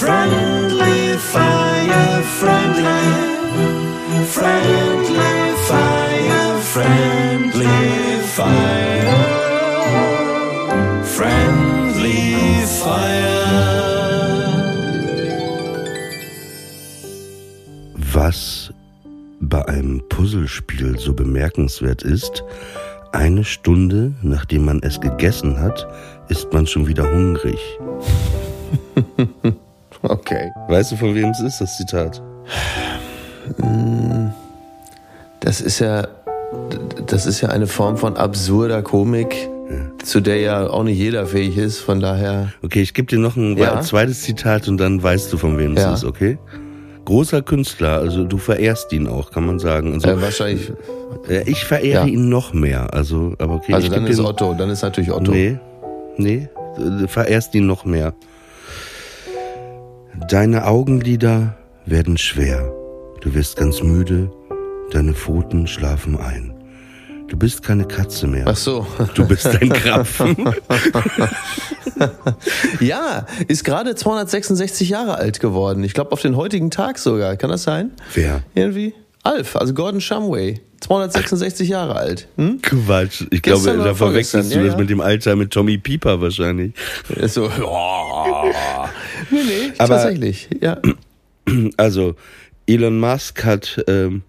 Friendly fire, friendly, friendly fire, friendly fire, friendly fire. Was bei einem Puzzlespiel so bemerkenswert ist, eine Stunde nachdem man es gegessen hat, ist man schon wieder hungrig. Okay. Weißt du, von wem es ist, das Zitat? Das ist ja, das ist ja eine Form von absurder Komik, zu der ja auch nicht jeder fähig ist. Von daher, Okay, ich gebe dir noch ein Ja. zweites Zitat und dann weißt du, von wem Ja. es ist, okay? Großer Künstler, also du verehrst ihn auch, kann man sagen. Also, äh, wahrscheinlich. ich verehre Ja. ihn noch mehr, also, aber okay. Also ich dann ist Otto, dann ist natürlich Otto. Nee, nee, du verehrst ihn noch mehr. Deine Augenlider werden schwer. Du wirst ganz müde. Deine Pfoten schlafen ein. Du bist keine Katze mehr. Ach so. Du bist ein Krapfen. Ja, ist gerade 266 Jahre alt geworden. Ich glaube auf den heutigen Tag sogar. Kann das sein? Wer? Irgendwie? Alf, also Gordon Shumway. 266 Jahre alt. Hm? Quatsch. Ich Gestern glaube, da verwechselst du ja, das ja. mit dem Alter mit Tommy Pieper wahrscheinlich. So, oh. Nee, nee, Aber- tatsächlich. Ja. Also, Elon Musk hat ähm,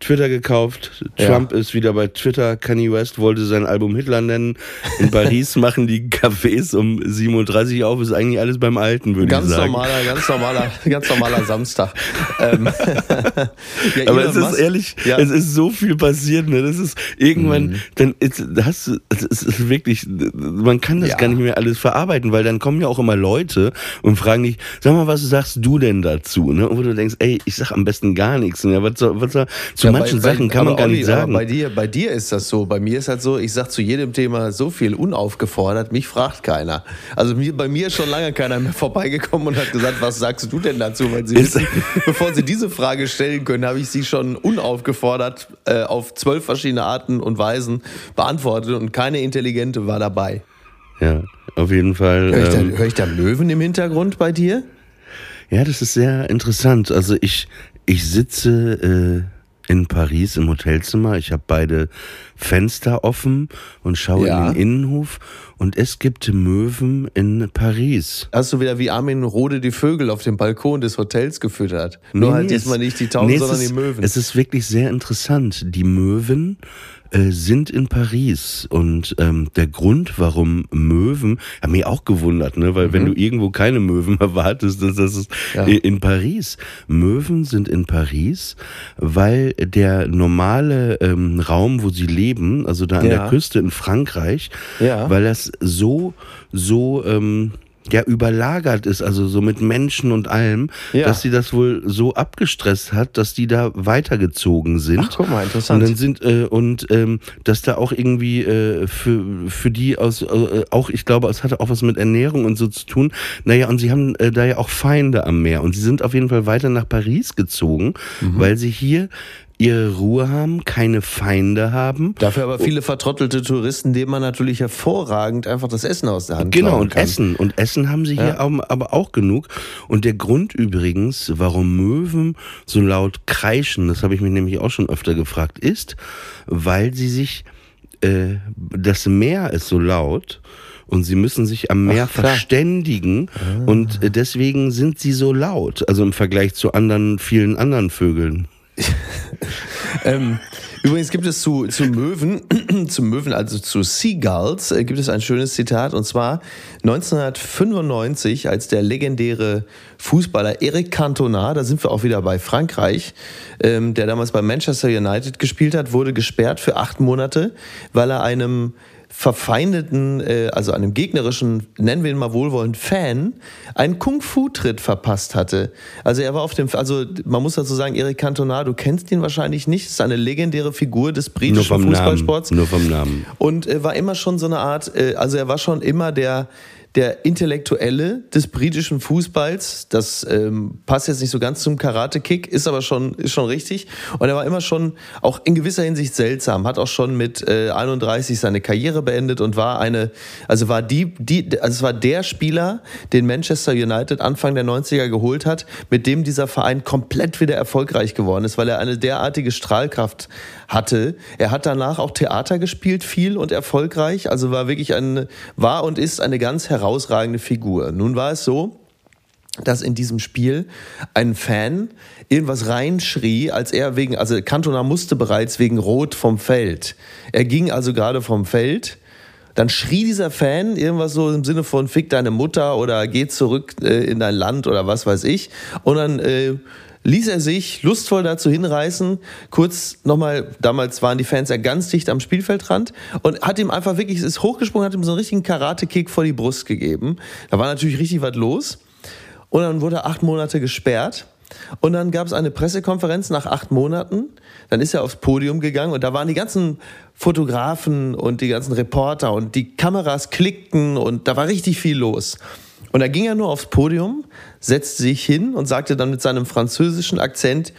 Twitter gekauft. Ja. Trump ist wieder bei Twitter. Kanye West wollte sein Album Hitler nennen. In Paris machen die Cafés um 37 auf. Ist eigentlich alles beim Alten, würde ich Ganz sagen. normaler, ganz normaler, ganz normaler Samstag. ähm, ja, Aber es ist ehrlich, Ja. es ist so viel passiert, ne? Das ist irgendwann, Mhm. dann ist, hast du, es ist wirklich, man kann das Ja. gar nicht mehr alles verarbeiten, weil dann kommen ja auch immer Leute und fragen dich, sag mal, was sagst du denn dazu, ne? Und wo du denkst, ey, ich sag am besten gar nichts, ne? Was soll, was soll, zu Ja, manchen bei, Sachen kann man gar nicht sagen. Bei dir, bei dir ist das so. Bei mir ist halt so, ich sag zu jedem Thema so viel unaufgefordert, mich fragt keiner. Also mir, bei mir ist schon lange keiner mehr vorbeigekommen und hat gesagt, was sagst du denn dazu? Weil sie wissen, bevor sie diese Frage stellen können, habe ich sie schon unaufgefordert äh, auf zwölf verschiedene Arten und Weisen beantwortet und keine intelligente war dabei. ja, auf jeden Fall. Höre ich, ähm, da, hör ich da Möwen im Hintergrund bei dir? Ja, das ist sehr interessant. Also ich, ich sitze äh, in Paris im Hotelzimmer. Ich habe beide Fenster offen und schaue Ja. in den Innenhof. Und es gibt Möwen in Paris. Hast du wieder wie Armin Rode die Vögel auf dem Balkon des Hotels gefüttert? Nur Nee, halt diesmal es- nicht die Tauben, nee, sondern ist, die Möwen. Es ist wirklich sehr interessant. Die Möwen äh, sind in Paris und ähm, der Grund, warum Möwen, hat mich auch gewundert, ne, weil wenn du irgendwo keine Möwen erwartest, das, das ist Mhm. Ja. in Paris. Möwen sind in Paris, weil der normale ähm, Raum, wo sie leben, also da an Ja. der Küste in Frankreich, Ja. weil das so so ähm, ja überlagert ist, also so mit Menschen und allem, Ja. dass sie das wohl so abgestresst hat, dass die da weitergezogen sind. Ach, guck mal, interessant. Und dann sind äh, und ähm, dass da auch irgendwie äh, für für die aus äh, auch ich glaube, es hatte auch was mit Ernährung und so zu tun. Naja, und sie haben äh, da ja auch Feinde am Meer und sie sind auf jeden Fall weiter nach Paris gezogen, Mhm. weil sie hier ihre Ruhe haben, keine Feinde haben. Dafür aber viele vertrottelte Touristen, denen man natürlich hervorragend einfach das Essen aus der Hand Genau, und kann. Essen. Und Essen haben sie hier aber auch genug. Und der Grund übrigens, warum Möwen so laut kreischen, das habe ich mich nämlich auch schon öfter gefragt, ist, weil sie sich äh, das Meer ist so laut und sie müssen sich am Meer Ach, verständigen und äh, deswegen sind sie so laut, also im Vergleich zu anderen, vielen anderen Vögeln. Ähm, übrigens gibt es zu, zu Möwen, zu Möwen, also zu Seagulls, äh, gibt es ein schönes Zitat und zwar 1995, als der legendäre Fußballer Eric Cantona, da sind wir auch wieder bei Frankreich, ähm, der damals bei Manchester United gespielt hat, wurde gesperrt für acht Monate, weil er einem verfeindeten, äh, also einem gegnerischen, nennen wir ihn mal wohlwollend, Fan, einen Kung-Fu-Tritt verpasst hatte. Also er war auf dem, also man muss dazu sagen, Eric Cantona, du kennst ihn wahrscheinlich nicht, ist eine legendäre Figur des britischen vom Namen. Fußballsports. Nur vom Namen. Und äh, war immer schon so eine Art, äh, also er war schon immer der, der Intellektuelle des britischen Fußballs. Das ähm, passt jetzt nicht so ganz zum Karate-Kick, ist aber schon, ist schon richtig. Und er war immer schon auch in gewisser Hinsicht seltsam, hat auch schon mit äh, 31 seine Karriere beendet und war eine, also war die, die, also es war der Spieler, den Manchester United Anfang der 90er geholt hat, mit dem dieser Verein komplett wieder erfolgreich geworden ist, weil er eine derartige Strahlkraft hatte. Er hat danach auch Theater gespielt, viel und erfolgreich. Also war wirklich ein, war und ist eine ganz herausragende Figur. Nun war es so, dass in diesem Spiel ein Fan irgendwas reinschrie, als er wegen, also Cantona musste bereits wegen Rot vom Feld. Er ging also gerade vom Feld. Dann schrie dieser Fan irgendwas so im Sinne von Fick deine Mutter oder geh zurück äh, in dein Land oder was weiß ich. Und dann äh, ließ er sich lustvoll dazu hinreißen, kurz nochmal, damals waren die Fans ja ganz dicht am Spielfeldrand und hat ihm einfach wirklich, ist hochgesprungen, hat ihm so einen richtigen Karate-Kick vor die Brust gegeben. Da war natürlich richtig was los. Und dann wurde er acht Monate gesperrt. Und dann gab es eine Pressekonferenz nach acht Monaten. Dann ist er aufs Podium gegangen und da waren die ganzen Fotografen und die ganzen Reporter und die Kameras klickten und da war richtig viel los. Und da ging er nur aufs Podium, setzte sich hin und sagte dann mit seinem französischen Akzent,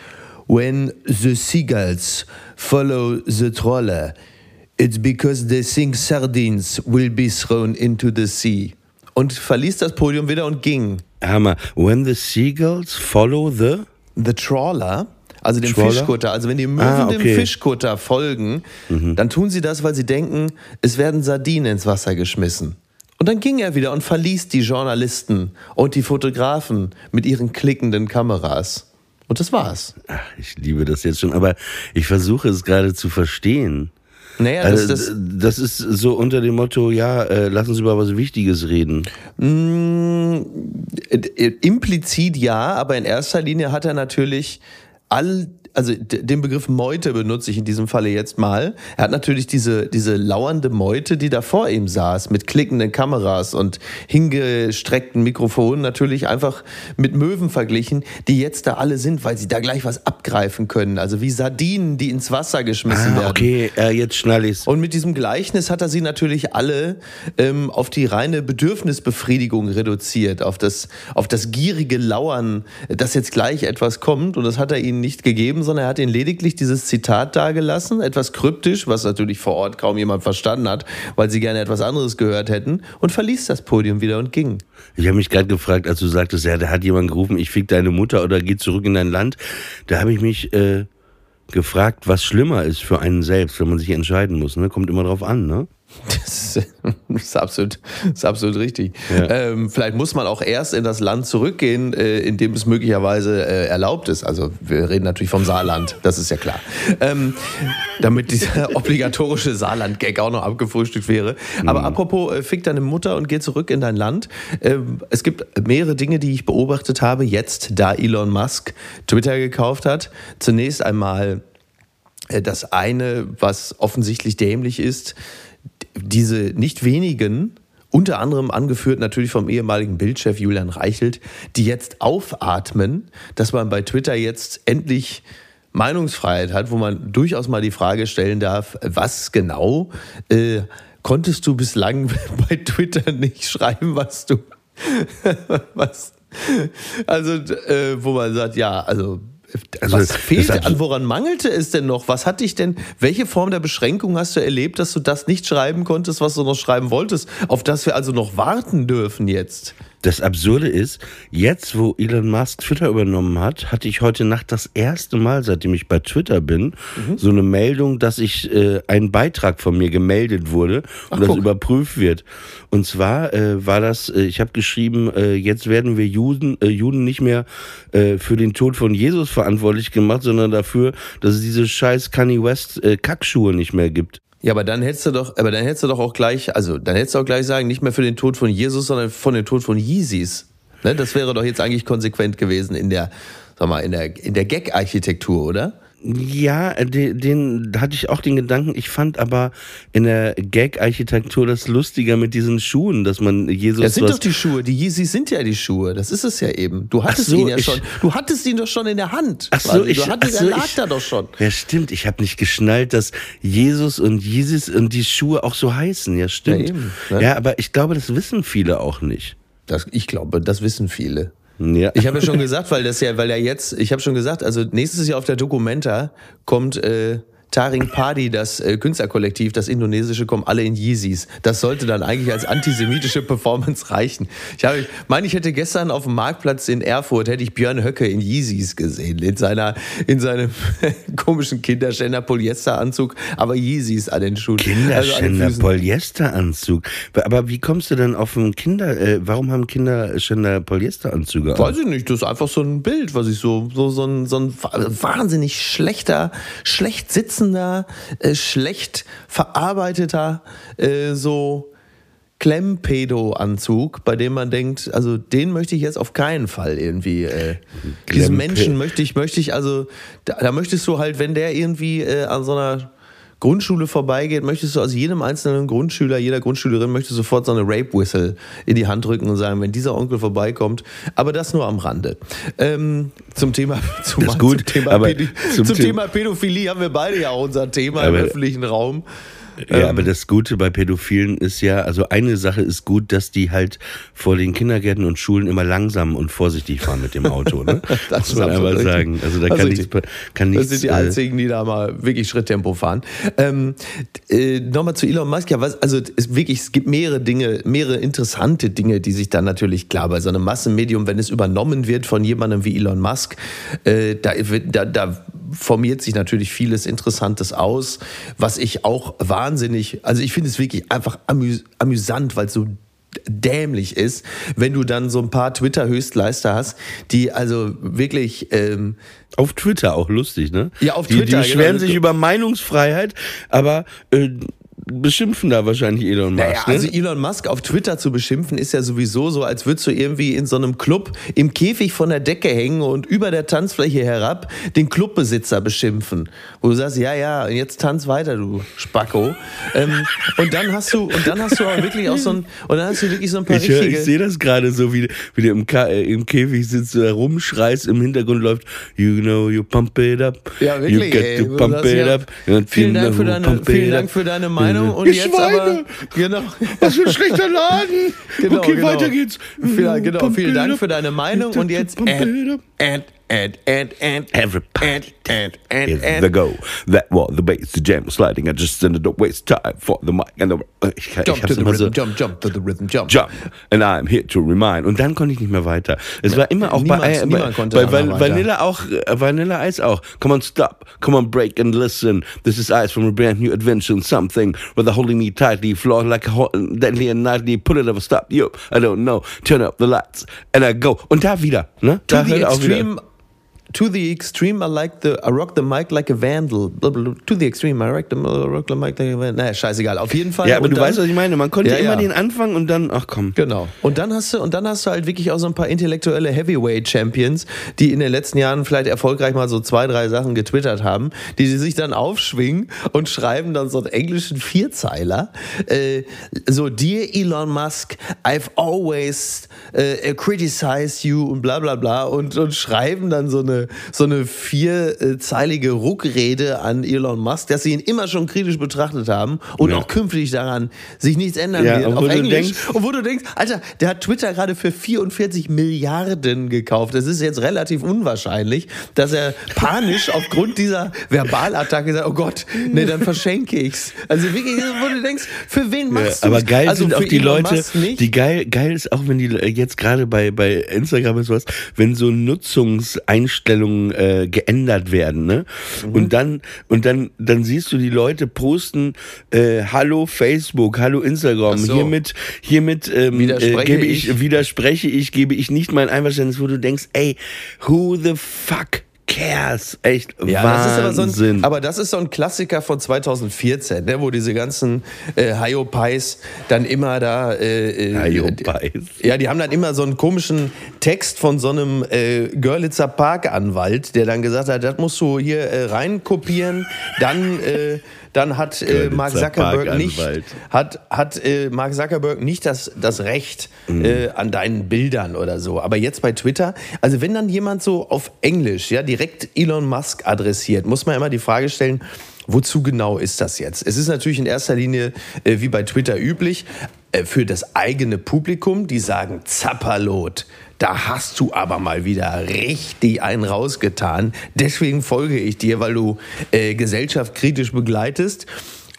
When the seagulls follow the troller, it's because they think sardines will be thrown into the sea. Und verließ das Podium wieder und ging. Hammer. When the seagulls follow the. The Trawler, also dem Trawler? Fischkutter, also wenn die Möwen Ah, dem okay. Mhm. Fischkutter folgen, dann tun sie das, weil sie denken, es werden Sardinen ins Wasser geschmissen. Und dann ging er wieder und verließ die Journalisten und die Fotografen mit ihren klickenden Kameras. Und das war's. Ach, ich liebe das jetzt schon, aber ich versuche es gerade zu verstehen. Naja, das, Also, das, das ist so unter dem Motto, ja, äh, lass uns über was Wichtiges reden. Mm, äh, implizit ja, aber in erster Linie hat er natürlich all, also den Begriff Meute benutze ich in diesem Falle jetzt mal. Er hat natürlich diese, diese lauernde Meute, die da vor ihm saß, mit klickenden Kameras und hingestreckten Mikrofonen natürlich einfach mit Möwen verglichen, die jetzt da alle sind, weil sie da gleich was abgreifen können. Also wie Sardinen, die ins Wasser geschmissen Ah, werden. okay, äh, jetzt schnall ich's. Und mit diesem Gleichnis hat er sie natürlich alle ähm, auf die reine Bedürfnisbefriedigung reduziert, auf das, auf das gierige Lauern, dass jetzt gleich etwas kommt. Und das hat er ihnen nicht gegeben, sondern er hat ihnen lediglich dieses Zitat dargelassen, etwas kryptisch, was natürlich vor Ort kaum jemand verstanden hat, weil sie gerne etwas anderes gehört hätten, und verließ das Podium wieder und ging. Ich habe mich gerade gefragt, als du sagtest, ja, da hat jemand gerufen, ich fick deine Mutter oder geh zurück in dein Land. Da habe ich mich äh, gefragt, was schlimmer ist für einen selbst, wenn man sich entscheiden muss. Ne? Kommt immer drauf an, ne? Das ist, das ist absolut, das ist absolut richtig. Ja. Ähm, vielleicht muss man auch erst in das Land zurückgehen, äh, in dem es möglicherweise äh, erlaubt ist. Also wir reden natürlich vom Saarland, das ist ja klar. Ähm, damit dieser obligatorische Saarland-Gag auch noch abgefrühstückt wäre. Aber apropos, äh, fick deine Mutter und geh zurück in dein Land. Ähm, es gibt mehrere Dinge, die ich beobachtet habe, jetzt, da Elon Musk Twitter gekauft hat. Zunächst einmal äh, das eine, was offensichtlich dämlich ist, diese nicht wenigen, unter anderem angeführt natürlich vom ehemaligen Bildchef Julian Reichelt, die jetzt aufatmen, dass man bei Twitter jetzt endlich Meinungsfreiheit hat, wo man durchaus mal die Frage stellen darf, was genau äh, konntest du bislang bei Twitter nicht schreiben, was du was also äh, wo man sagt, ja, also Also, was fehlte hat- an, woran mangelte es denn noch? Was hat dich denn, welche Form der Beschränkung hast du erlebt, dass du das nicht schreiben konntest, was du noch schreiben wolltest, auf das wir also noch warten dürfen jetzt? Das Absurde ist, jetzt wo Elon Musk Twitter übernommen hat, hatte ich heute Nacht das erste Mal, seitdem ich bei Twitter bin, Mhm. so eine Meldung, dass ich äh, ein Beitrag von mir gemeldet wurde und das guck. überprüft wird. Und zwar äh, war das, äh, ich habe geschrieben, äh, jetzt werden wir Juden, äh, Juden nicht mehr äh, für den Tod von Jesus verantwortlich gemacht, sondern dafür, dass es diese scheiß Kanye West äh, Kackschuhe nicht mehr gibt. Ja, aber dann hättest du doch, aber dann hättest du doch auch gleich, also dann hättest du auch gleich sagen, nicht mehr für den Tod von Jesus, sondern von dem Tod von Yeezys. Ne, das wäre doch jetzt eigentlich konsequent gewesen in der, sag mal, in der, in der Gag-Architektur, oder? Ja, den, den hatte ich auch den Gedanken. Ich fand aber in der Gag-Architektur das lustiger mit diesen Schuhen, dass man Jesus Das sind doch die Schuhe, die Yeezys sind ja die Schuhe, das ist es ja eben. Du hattest so, ihn ja ich- schon, du hattest ihn doch schon in der Hand. Ach so, ich, du hattest, so, er lag ich, da doch schon. Ja, stimmt. Ich habe nicht geschnallt, dass Jesus und Jesus und die Schuhe auch so heißen. Ja, stimmt. Ja, eben, ne? Ja, aber ich glaube, das wissen viele auch nicht. Das, ich glaube, das wissen viele. Ja. Ich habe ja schon gesagt, weil das ja, weil er jetzt, ich habe schon gesagt, also nächstes Jahr auf der Documenta kommt äh, Taring Padi, das äh, Künstlerkollektiv, das indonesische, kommen alle in Yeezys. Das sollte dann eigentlich als antisemitische Performance reichen. Ich habe, meine, ich hätte gestern auf dem Marktplatz in Erfurt hätte ich Björn Höcke in Yeezys gesehen, in seiner, in seinem komischen Kinderständer Polyesteranzug, aber Yeezys an den Schuhen. Also Kinderständer, Füßen. Polyesteranzug. Aber wie kommst du denn auf einen Kinder, äh, warum haben Kinderständer Polyesteranzüge an? Weiß ich nicht, das ist einfach so ein Bild, was ich so, so, so ein, so ein wahnsinnig schlechter, schlecht sitzender, äh, schlecht verarbeiteter, äh, so Klemmpedo-Anzug, bei dem man denkt, also den möchte ich jetzt auf keinen Fall irgendwie, äh, diesen Menschen möchte ich, möchte ich, also, da, da möchtest du halt, wenn der irgendwie äh, an so einer Grundschule vorbeigeht, möchtest du aus jedem einzelnen Grundschüler, jeder Grundschülerin möchtest du sofort so eine Rape-Whistle in die Hand drücken und sagen, wenn dieser Onkel vorbeikommt. Aber das nur am Rande. Ähm, zum Thema, zum, Das ist gut, zum, Thema, aber Pädi- zum zum, The- Thema Pädophilie haben wir beide ja auch unser Thema im öffentlichen Raum. Ja, Ähm, aber das Gute bei Pädophilen ist ja, also eine Sache ist gut, dass die halt vor den Kindergärten und Schulen immer langsam und vorsichtig fahren mit dem Auto. Ne? Das Muss man richtig. sagen. Also da Das kann ist nichts, kann Das nichts. sind die äh, einzigen, die da mal wirklich Schritttempo fahren. Ähm, äh, Nochmal zu Elon Musk. Ja, was, also es wirklich, es gibt mehrere Dinge, mehrere interessante Dinge, die sich dann natürlich klar bei so einem Massenmedium, wenn es übernommen wird von jemandem wie Elon Musk, äh, da, wird- da, da formiert sich natürlich vieles Interessantes aus, was ich auch wahnsinnig, also ich finde es wirklich einfach amüs amüsant, weil es so dämlich ist, wenn du dann so ein paar Twitter-Höchstleister hast, die also wirklich ähm, Auf Twitter auch lustig, ne? Ja, auf die, Twitter, Die beschweren genau. sich über Meinungsfreiheit, aber äh, beschimpfen da wahrscheinlich Elon Musk. Naja, ne? also Elon Musk auf Twitter zu beschimpfen, ist ja sowieso so, als würdest du irgendwie in so einem Club im Käfig von der Decke hängen und über der Tanzfläche herab den Clubbesitzer beschimpfen. Wo du sagst, ja, ja, jetzt tanz weiter, du Spacko. ähm, und dann hast du, und dann hast du auch wirklich auch so ein, und dann hast du wirklich so ein paar Ich, hör- richtige. ich sehe das gerade so, wie, wie du im, Ka äh, im Käfig sitzt, da rumschreist, im Hintergrund läuft, you know, you pump it up. Ja, wirklich, You get ey. to pump it up. Vielen Dank, für deine, vielen Dank für deine Meinung. Und Ich jetzt aber, weine. genau. Was für ein schlechter Laden. Genau, okay, genau. weiter geht's. Vielen, genau, Pump vielen Dank up. für deine Meinung und jetzt it and, and, and, and, and, Everybody and, and, and, is and. the go. That was the bass, the jam sliding. I just ended up waste time for the mic and the. Uh, ich, Jump ich to the rhythm, so. jump, jump to the rhythm, jump. Jump and I'm here to remind. Und dann konnte ich nicht mehr weiter. Es war immer auch niemand- bei, niemand bei, bei Van. Vanilla auch, äh, Vanilla Ice auch. Come on, stop. Come on, break and listen. This is Ice from a brand new adventure and something where the holding me tightly, floor like a hot, deadly and nightly. Put it over, stop. Yo, I don't know. Turn up the lights and I go. Und da wieder, ne? To Da the auch wieder. Extreme, to the extreme, I like the, I rock the mic like a vandal. To the extreme, I rock the, I rock the mic like a vandal. Naja, scheißegal. Auf jeden Fall. Ja, aber Und du dann- weißt, was ich meine. Man konnte Ja, immer ja. den Anfang und dann, ach komm. Genau. Und dann hast du und dann hast du halt wirklich auch so ein paar intellektuelle Heavyweight Champions, die in den letzten Jahren vielleicht erfolgreich mal so zwei, drei Sachen getwittert haben, die sie sich dann aufschwingen und schreiben dann so einen englischen Vierzeiler. Äh, so Dear Elon Musk, I've always äh, criticized you und bla bla bla und, und schreiben dann so eine eine, so eine vierzeilige Ruckrede an Elon Musk, dass sie ihn immer schon kritisch betrachtet haben und Ja. auch künftig daran sich nichts ändern Ja, wird. und Auf wo du Englisch. denkst- und wo du denkst, Alter, der hat Twitter gerade für 44 Milliarden gekauft. Das ist jetzt relativ unwahrscheinlich, dass er panisch aufgrund dieser Verbalattacke sagt, oh Gott, nee, dann verschenke ich's. Also wirklich, wo du denkst, für wen Ja, machst du aber geil also sind auch die Elon Leute, die geil, geil ist auch, wenn die äh, jetzt gerade bei, bei Instagram und sowas, wenn so Nutzungseinstellungen äh, geändert werden, ne? Mhm. Und dann, und dann, dann siehst du die Leute posten, äh, hallo Facebook, hallo Instagram, so. hiermit, hiermit ähm, äh, Widerspreche gebe ich, ich. widerspreche ich, gebe ich nicht mein Einverständnis, wo du denkst, ey, who the fuck cares? Echt Ja, Wahnsinn. das aber so ein, aber das ist so ein Klassiker von 2014, ne, wo diese ganzen äh, Hyopies dann immer da. Äh, äh, Hyopies. Ja, die haben dann immer so einen komischen Text von so einem äh, Görlitzer Parkanwalt, der dann gesagt hat, das musst du hier äh, reinkopieren. Dann, äh, dann hat äh, Mark Zuckerberg nicht, hat, hat äh, Mark Zuckerberg nicht das, das Recht Mhm. äh, an deinen Bildern oder so. Aber jetzt bei Twitter, also wenn dann jemand so auf Englisch ja direkt Elon Musk adressiert, muss man immer die Frage stellen, wozu genau ist das jetzt? Es ist natürlich in erster Linie, äh, wie bei Twitter üblich, für das eigene Publikum, die sagen, Zapperlot. Da hast du aber mal wieder richtig einen rausgetan. Deswegen folge ich dir, weil du äh, Gesellschaft kritisch begleitest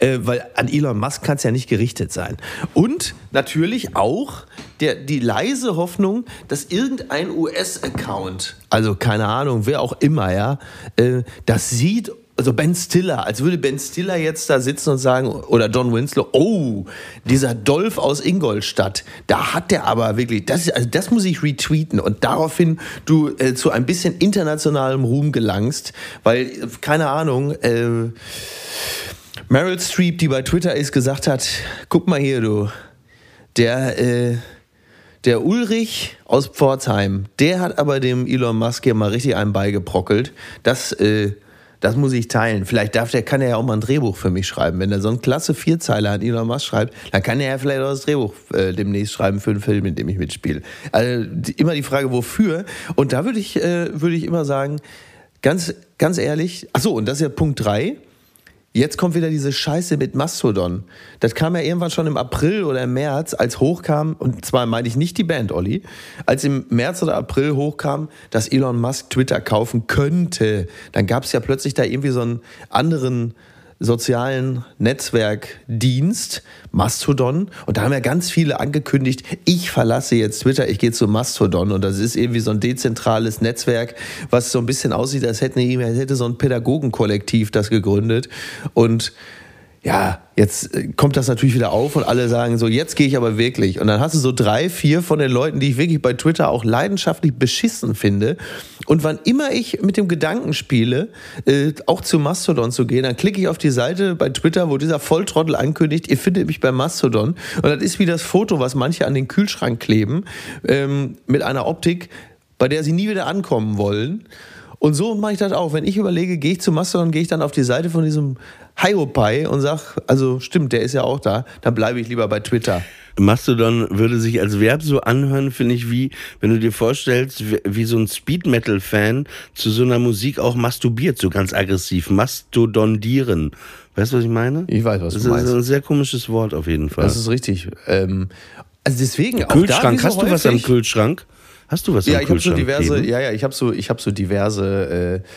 äh, weil an Elon Musk kann es ja nicht gerichtet sein. Und natürlich auch der, die leise Hoffnung, dass irgendein US-Account, also keine Ahnung, wer auch immer, ja, äh, das sieht. Also Ben Stiller, als würde Ben Stiller jetzt da sitzen und sagen, oder Don Winslow, oh, dieser Dolph aus Ingolstadt, da hat der aber wirklich, das, also das muss ich retweeten und daraufhin du äh, zu ein bisschen internationalem Ruhm gelangst, weil, keine Ahnung, äh, Meryl Streep, die bei Twitter ist, gesagt hat, guck mal hier, du, der, äh, der Ulrich aus Pforzheim, der hat aber dem Elon Musk hier mal richtig einen beigeprockelt. Das, äh, das muss ich teilen. Vielleicht darf der, kann er ja auch mal ein Drehbuch für mich schreiben. Wenn er so ein klasse Vierzeiler an Elon Musk schreibt, dann kann er ja vielleicht auch das Drehbuch äh, demnächst schreiben für einen Film, in dem ich mitspiele. Also die, immer die Frage, wofür. Und da würde ich, äh, würde ich immer sagen, ganz, ganz ehrlich, ach so, und das ist ja Punkt drei. Jetzt kommt wieder diese Scheiße mit Mastodon. Das kam ja irgendwann schon im April oder im März, als hochkam, und zwar meine ich nicht die Band, Olli, als im März oder April hochkam, dass Elon Musk Twitter kaufen könnte. Dann gab es ja plötzlich da irgendwie so einen anderen sozialen Netzwerkdienst, Mastodon. Und da haben ja ganz viele angekündigt, ich verlasse jetzt Twitter, ich gehe zu Mastodon. Und das ist irgendwie so ein dezentrales Netzwerk, was so ein bisschen aussieht, als hätte, als hätte so ein Pädagogenkollektiv das gegründet. Und ja, jetzt äh, kommt das natürlich wieder auf und alle sagen so, jetzt gehe ich aber wirklich. Und dann hast du so drei, vier von den Leuten, die ich wirklich bei Twitter auch leidenschaftlich beschissen finde. Und wann immer ich mit dem Gedanken spiele, äh, auch zu Mastodon zu gehen, dann klicke ich auf die Seite bei Twitter, wo dieser Volltrottel ankündigt, ihr findet mich bei Mastodon. Und das ist wie das Foto, was manche an den Kühlschrank kleben, ähm, mit einer Optik, bei der sie nie wieder ankommen wollen. Und so mache ich das auch. Wenn ich überlege, gehe ich zu Mastodon, gehe ich dann auf die Seite von diesem Hiopai und sag, also stimmt, der ist ja auch da, dann bleibe ich lieber bei Twitter. Mastodon würde sich als Verb so anhören, finde ich, wie, wenn du dir vorstellst, wie, wie so ein Speed-Metal-Fan zu so einer Musik auch masturbiert, so ganz aggressiv. Mastodondieren. Weißt du, was ich meine? Ich weiß, was das du ist meinst. ein sehr komisches Wort auf jeden Fall. Das ist richtig. Ähm, also deswegen auch da, Kühlschrank, wie so hast du was am häufig- Kühlschrank? Hast du was Ja, am ich habe so Kühlschrank? diverse, kleben? ja, ja, ich habe so, ich habe so diverse äh,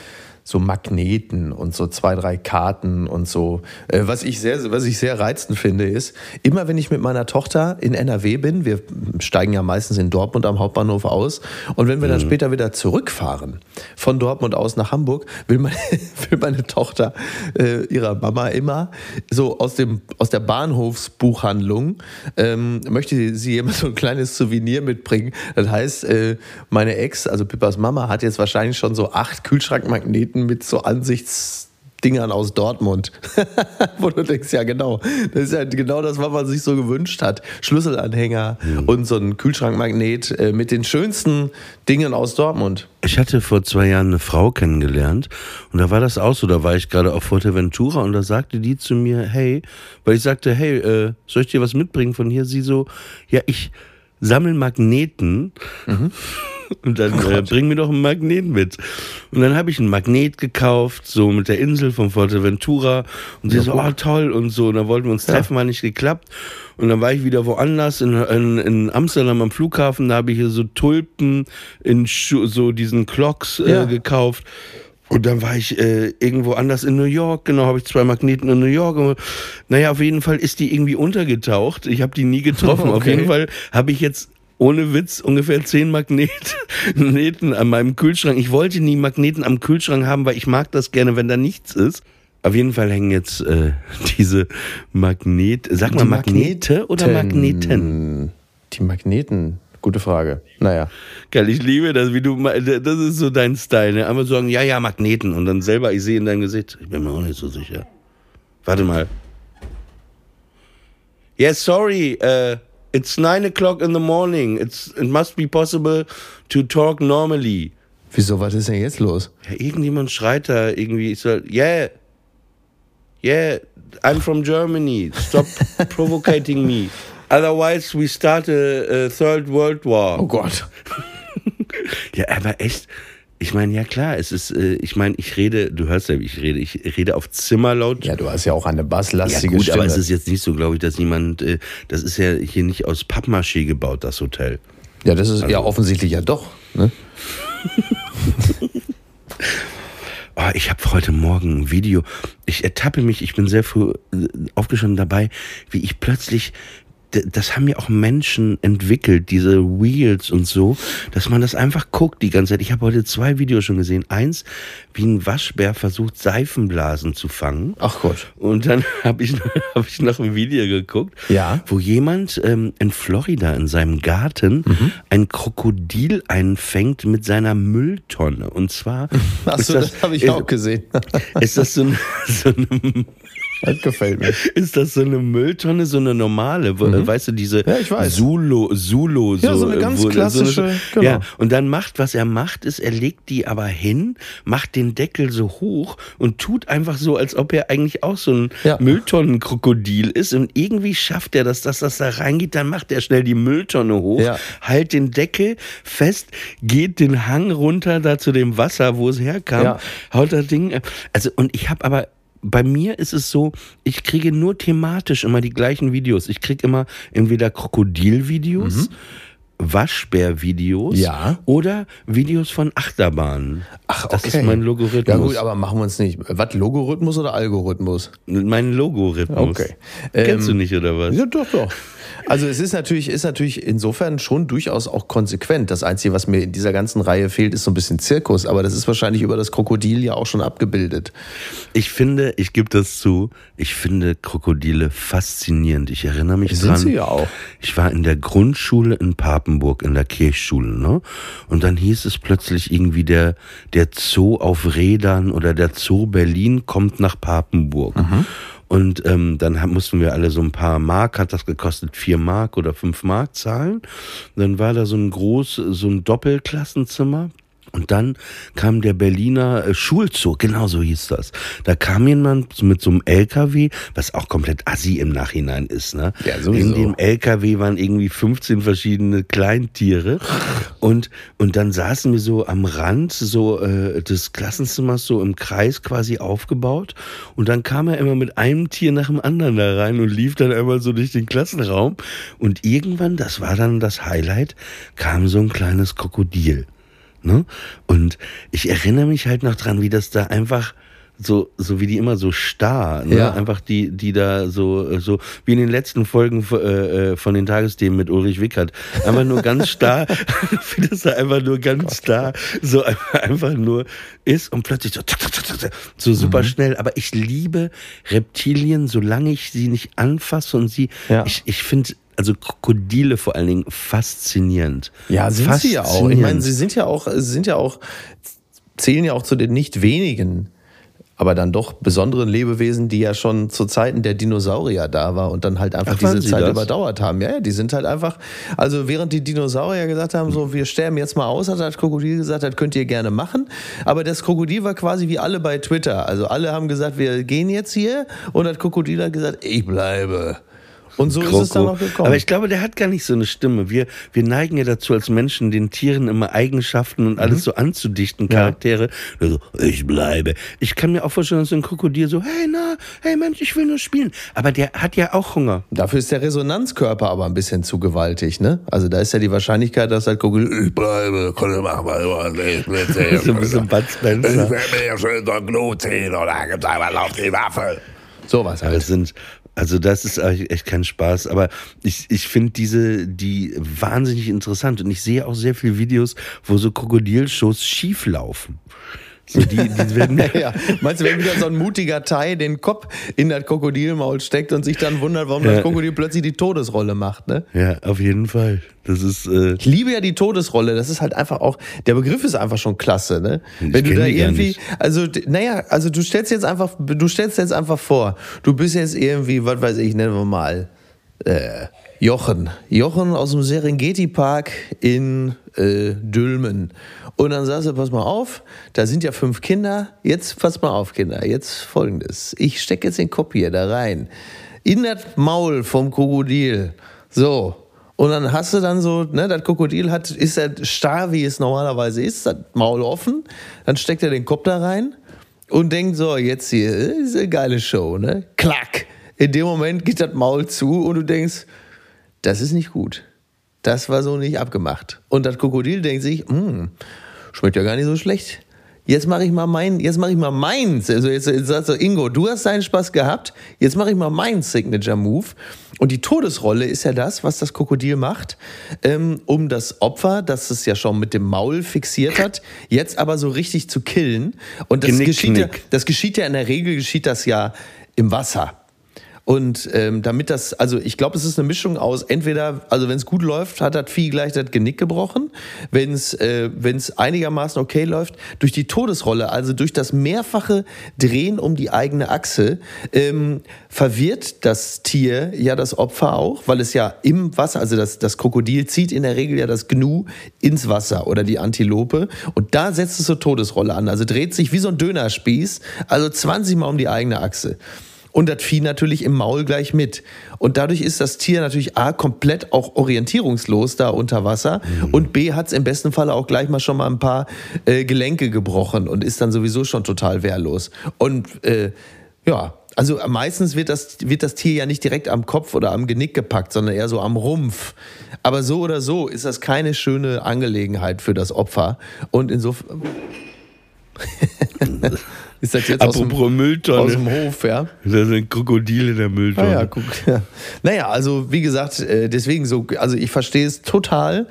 so Magneten und so zwei, drei Karten und so. Äh, was ich sehr, was ich sehr reizend finde, ist, immer wenn ich mit meiner Tochter in NRW bin, wir steigen ja meistens in Dortmund am Hauptbahnhof aus, und wenn wir dann später wieder zurückfahren von Dortmund aus nach Hamburg, will meine, will meine Tochter äh, ihrer Mama immer so aus dem aus der Bahnhofsbuchhandlung ähm, möchte sie immer so ein kleines Souvenir mitbringen. Das heißt, äh, meine Ex, also Pippas Mama, hat jetzt wahrscheinlich schon so acht Kühlschrankmagneten mit so Ansichtsdingern aus Dortmund. Wo du denkst, ja genau, das ist ja genau das, was man sich so gewünscht hat. Schlüsselanhänger und so ein Kühlschrankmagnet äh, mit den schönsten Dingen aus Dortmund. Ich hatte vor zwei Jahren eine Frau kennengelernt und da war das auch so, da war ich gerade auf Fuerteventura und da sagte die zu mir, hey, weil ich sagte, hey, äh, soll ich dir was mitbringen von hier? Sie so, ja, ich sammle Magneten Und dann äh, bring mir doch einen Magnet mit. Und dann habe ich einen Magnet gekauft, so mit der Insel von Fuerteventura. Und sie so, oh toll und so. Und dann wollten wir uns treffen, war nicht geklappt. Und dann war ich wieder woanders in, in, in Amsterdam am Flughafen. Da habe ich hier so Tulpen in Schu so diesen Clocks äh, Ja. gekauft. Und dann war ich äh, irgendwo anders in New York, genau, habe ich zwei Magneten in New York. Und, naja, auf jeden Fall ist die irgendwie untergetaucht. Ich habe die nie getroffen. Auf Okay. jeden Fall habe ich jetzt ohne Witz ungefähr zehn Magnet Magneten an meinem Kühlschrank. Ich wollte nie Magneten am Kühlschrank haben, weil ich mag das gerne, wenn da nichts ist. Auf jeden Fall hängen jetzt äh, diese Magnet, sag mal Magnete oder Magneten? Die Magneten, gute Frage. Naja. Geil, ich liebe das, wie du, das ist so dein Style, ne? Einfach sagen, ja, ja, Magneten. Und dann selber, ich sehe in deinem Gesicht, ich bin mir auch nicht so sicher. Warte mal. Yes, sorry, uh, it's nine o'clock in the morning. It's, it must be possible to talk normally. Wieso, was ist denn jetzt los? Ja, irgendjemand schreit da irgendwie, ich soll, yeah, yeah, I'm from Germany. Stop provocating me. Otherwise we start a, a third world war. Oh Gott. Ja, aber echt, ich meine, ja klar, es ist, äh, ich meine, ich rede, du hörst ja, wie ich rede, ich rede auf Zimmerlaut. Ja, du hast ja auch eine Ja, basslastige gut, Stimme. aber es ist jetzt nicht so, glaube ich, dass jemand, äh, das ist ja hier nicht aus Pappmaché gebaut, das Hotel. ja, das ist ja Also- offensichtlich ja doch. Ne? Oh, ich habe heute Morgen ein Video. Ich ertappe mich, ich bin sehr früh äh, aufgestanden dabei, wie ich plötzlich, das haben ja auch Menschen entwickelt, diese Wheels und so, dass man das einfach guckt die ganze Zeit. Ich habe heute zwei Videos schon gesehen. Eins, wie ein Waschbär versucht, Seifenblasen zu fangen. Ach Gott. Und dann habe ich, noch- hab ich noch ein Video geguckt, Ja. wo jemand ähm, in Florida in seinem Garten Mhm. ein Krokodil einfängt mit seiner Mülltonne. Und zwar Achso, das, habe ich ist, auch gesehen. Ist das so, ein, so eine das gefällt mir. ist das so eine Mülltonne, so eine normale, wo, weißt du, diese Mhm. Ja, ich weiß. Sulo, Sulo, Ja, so eine ganz wo- klassische, genau. Ja, und dann macht, was er macht, ist, er legt die aber hin, macht den Deckel so hoch und tut einfach so, als ob er eigentlich auch so ein Ja. Mülltonnenkrokodil ist und irgendwie schafft er das, dass das da reingeht, dann macht er schnell die Mülltonne hoch, Ja. halt den Deckel fest, geht den Hang runter da zu dem Wasser, wo es herkam, haut das Ding. Also, und ich habe aber, bei mir ist es so, ich kriege nur thematisch immer die gleichen Videos. Ich kriege immer entweder Krokodilvideos, Waschbär-Videos. Ja. oder Videos von Achterbahnen. Ach, Das okay. ist mein Logarithmus. Ja gut, aber machen wir uns nicht. Was, Logorhythmus oder Algorithmus? mein Logorithmus. Okay. Kennst du Ähm, nicht, oder was? Ja, doch, doch. Also es ist natürlich, ist natürlich insofern schon durchaus auch konsequent. Das Einzige, was mir in dieser ganzen Reihe fehlt, ist so ein bisschen Zirkus, aber das ist wahrscheinlich über das Krokodil ja auch schon abgebildet. Ich finde, ich gebe das zu, ich finde Krokodile faszinierend. Ich erinnere mich Sind dran. sie ja auch. Ich war in der Grundschule in Papenburg, in der Kirchschule, ne? Und dann hieß es plötzlich irgendwie, der, der Zoo auf Rädern oder der Zoo Berlin kommt nach Papenburg. Mhm. Und ähm, dann haben- mussten wir alle so ein paar Mark, hat das gekostet, vier Mark oder fünf Mark zahlen. dann war da so ein groß, so ein Doppelklassenzimmer. Und dann kam der Berliner äh, Schulzug, genau so hieß das. Da kam jemand mit so einem LKW, was auch komplett assi im Nachhinein ist, ne? Ja, sowieso. In dem LKW waren irgendwie 15 verschiedene Kleintiere. Und, und dann saßen wir so am Rand so äh, des Klassenzimmers so im Kreis quasi aufgebaut. Und dann kam er immer mit einem Tier nach dem anderen da rein und lief dann einmal so durch den Klassenraum. Und irgendwann, das war dann das Highlight, kam so ein kleines Krokodil. Ne? Und ich erinnere mich halt noch dran, wie das da einfach so, so wie die immer so starr, ne? Ja. einfach die, die da so, so wie in den letzten Folgen äh, äh, von den Tagesthemen mit Ulrich Wickert, einfach nur ganz starr, wie das da einfach nur ganz starr, so einfach, nur ist und plötzlich so, so super Mhm. schnell. Aber ich liebe Reptilien, solange ich sie nicht anfasse und sie, Ja. ich, ich finde also Krokodile vor allen Dingen faszinierend. Ja, sind sie ja auch. Ich Faszinierend. meine, sie sind ja auch, sie sind ja auch, zählen ja auch zu den nicht wenigen, aber dann doch besonderen Lebewesen, die ja schon zu Zeiten der Dinosaurier da war und dann halt einfach Ach, diese Zeit das? überdauert haben. Ja, ja, die sind halt einfach, also während die Dinosaurier gesagt haben, so, wir sterben jetzt mal aus, hat das Krokodil gesagt, das könnt ihr gerne machen. Aber das Krokodil war quasi wie alle bei Twitter. Also alle haben gesagt, wir gehen jetzt hier und das Krokodil hat gesagt, ich bleibe. Und so ist es dann auch gekommen. Aber ich glaube, der hat gar nicht so eine Stimme. Wir, wir neigen ja dazu, als Menschen den Tieren immer Eigenschaften und alles so anzudichten, Charaktere. Also, ich bleibe. Ich kann mir auch vorstellen, dass so ein Krokodil so, hey, na, hey Mensch, ich will nur spielen. Aber der hat ja auch Hunger. Dafür ist der Resonanzkörper aber ein bisschen zu gewaltig, ne? Also da ist ja die Wahrscheinlichkeit, dass halt Krokodil, ich bleibe, kann mach mal was, ich will sehen. So ein bisschen Bud Spencer. Ich will mir schön so ein Glut ziehen dann gibt's einmal auf die Waffe. Sowas Aber halt. es sind, also das ist echt kein Spaß. Aber ich, ich finde diese, die wahnsinnig interessant. Und ich sehe auch sehr viele Videos, wo so Krokodilshows schief laufen. So die, die werden, Ja, meinst du, wenn wieder so ein mutiger Thai den Kopf in das Krokodilmaul steckt und sich dann wundert, warum das Ja. Krokodil plötzlich die Todesrolle macht, ne? ja, auf jeden Fall. Das ist, äh, Ich liebe ja die Todesrolle. Das ist halt einfach auch, der Begriff ist einfach schon klasse, ne? Ich Wenn du da irgendwie, also, naja, also du stellst jetzt einfach, du stellst jetzt einfach vor, du bist jetzt irgendwie, was weiß ich, nennen wir mal, äh, Jochen. Jochen aus dem Serengeti-Park in äh, Dülmen. Und dann sagst du, pass mal auf, da sind ja fünf Kinder. Jetzt pass mal auf, Kinder. Jetzt folgendes. Ich stecke jetzt den Kopf hier da rein. In das Maul vom Krokodil. So. Und dann hast du dann so, ne, das Krokodil hat, ist ja starr, wie es normalerweise ist, das Maul offen. Dann steckt er den Kopf da rein und denkt so, jetzt hier ist eine geile Show, ne? Klack! In dem Moment geht das Maul zu und du denkst, das ist nicht gut. Das war so nicht abgemacht. Und das Krokodil denkt sich, hm, schmeckt ja gar nicht so schlecht. Jetzt mache ich mal mein, jetzt mache ich mal meins. Also jetzt, jetzt sagst du, Ingo, du hast deinen Spaß gehabt. Jetzt mache ich mal meinen Signature Move. Und die Todesrolle ist ja das, was das Krokodil macht, ähm, um das Opfer, das es ja schon mit dem Maul fixiert hat, jetzt aber so richtig zu killen. Und das Genick, geschieht, ja, knick. das geschieht ja in der Regel geschieht das ja im Wasser. Und ähm, damit das, also ich glaube, es ist eine Mischung aus, entweder, also wenn es gut läuft, hat das Vieh gleich das Genick gebrochen. Wenn es äh, wenn's einigermaßen okay läuft, durch die Todesrolle, also durch das mehrfache Drehen um die eigene Achse, ähm, verwirrt das Tier ja das Opfer auch, weil es ja im Wasser, also das, das Krokodil zieht in der Regel ja das Gnu ins Wasser oder die Antilope. Und da setzt es so Todesrolle an. Also dreht sich wie so ein Dönerspieß, also 20 Mal um die eigene Achse. Und das Vieh natürlich im Maul gleich mit. Und dadurch ist das Tier natürlich A, komplett auch orientierungslos da unter Wasser. Und B, hat es im besten Falle auch gleich mal schon mal ein paar äh, Gelenke gebrochen und ist dann sowieso schon total wehrlos. Und äh, ja, also meistens wird das, wird das Tier ja nicht direkt am Kopf oder am Genick gepackt, sondern eher so am Rumpf. Aber so oder so ist das keine schöne Angelegenheit für das Opfer. Und insofern. ist das jetzt aus dem, apropos Mülltonne. aus dem Hof, ja? Da sind Krokodile in der Mülltonne. Ah ja, guck. Ja. Naja, also wie gesagt, äh, deswegen so, also ich verstehe es total,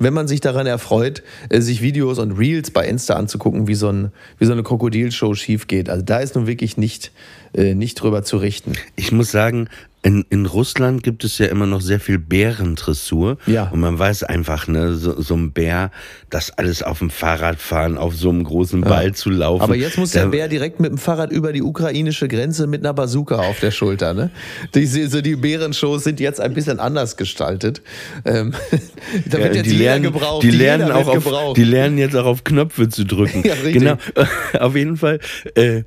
wenn man sich daran erfreut, äh, sich Videos und Reels bei Insta anzugucken, wie so, ein, wie so eine Krokodilshow schief geht. Also da ist nun wirklich nicht, äh, nicht drüber zu richten. Ich muss sagen, in, in Russland gibt es ja immer noch sehr viel Bärendressur. Ja. Und man weiß einfach, ne, so, so ein Bär, das alles auf dem Fahrrad fahren, auf so einem großen Ball zu laufen. Aber jetzt muss Da- der Bär direkt mit dem Fahrrad über die ukrainische Grenze mit einer Bazooka auf der Schulter. Ne? Die, so die Bärenshows sind jetzt ein bisschen anders gestaltet. Ähm, da Ja, wird jetzt die jeder lernen, gebraucht. die Jeder lernen auch auf, gebraucht. die lernen jetzt auch auf Knöpfe zu drücken. Ja, richtig. Genau. Auf jeden Fall. Äh,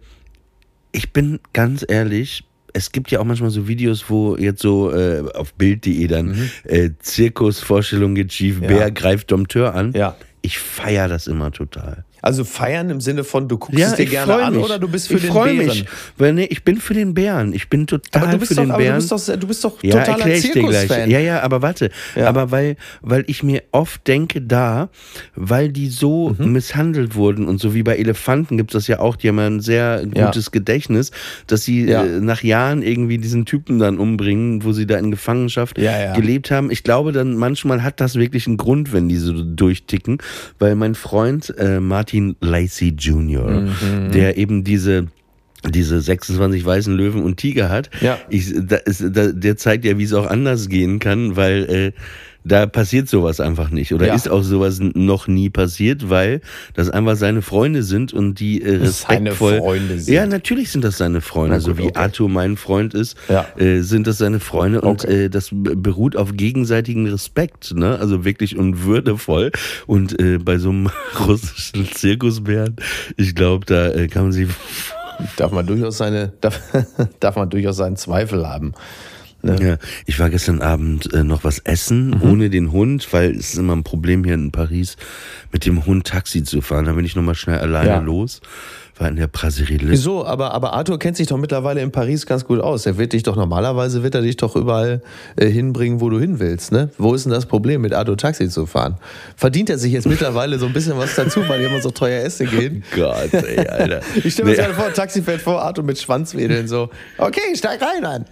ich bin ganz ehrlich. Es gibt ja auch manchmal so Videos, wo jetzt so äh, auf Bild.de dann äh, Zirkusvorstellung geht schief, Mhm. Ja. Bär greift Dompteur an. Ja. Ich feiere das immer total. Also feiern im Sinne von, du guckst es dir gerne an mich. oder du bist für ich den Bären? Mich, weil nee, ich bin für den Bären. Ich bin total Aber du bist für doch, den aber du Bären. bist doch, du bist doch Ja, totaler. Zirkusfan. Ja, ja, aber warte. Ja. Aber weil, weil ich mir oft denke, da, weil die so Mhm. misshandelt wurden und so wie bei Elefanten gibt es das ja auch, die haben ja ein sehr Ja. gutes Gedächtnis, dass sie Ja. äh, nach Jahren irgendwie diesen Typen dann umbringen, wo sie da in Gefangenschaft Ja, ja. gelebt haben. Ich glaube dann, manchmal hat das wirklich einen Grund, wenn die so durchticken, weil mein Freund äh, Martin Lacey Jr., Mhm. der eben diese diese 26 weißen Löwen und Tiger hat. Ja. Ich, da ist, da, der zeigt ja, wie es auch anders gehen kann, weil äh, da passiert sowas einfach nicht. Oder Ja. ist auch sowas noch nie passiert, weil das einfach seine Freunde sind und die äh, Seine respektvoll. Freunde sind. Ja, natürlich sind das seine Freunde. Gut, so wie okay. Arthur mein Freund ist, Ja. äh, sind das seine Freunde und Okay. äh, das beruht auf gegenseitigen Respekt, ne? Also wirklich und würdevoll. Und äh, bei so einem russischen Zirkusbären, ich glaube, da äh, kann man sich Darf man durchaus seine, darf, darf man durchaus seinen Zweifel haben. Ne? Ja, ich war gestern Abend äh, noch was essen, Mhm. ohne den Hund, weil es ist immer ein Problem hier in Paris, mit dem Hund Taxi zu fahren. Da bin ich nochmal schnell alleine Ja. los. War in der Brasserie. Wieso? Aber, aber Arthur kennt sich doch mittlerweile in Paris ganz gut aus. Er wird dich doch normalerweise wird er dich doch überall äh, hinbringen, wo du hin willst. Ne? Wo ist denn das Problem, mit Arthur Taxi zu fahren? Verdient er sich jetzt mittlerweile so ein bisschen was dazu, weil die immer so teuer essen gehen? Gott, ey, Alter. Ich stelle mir Nee, gerade vor, Taxi fährt vor, Arthur mit Schwanzwedeln so. Okay, steig rein an.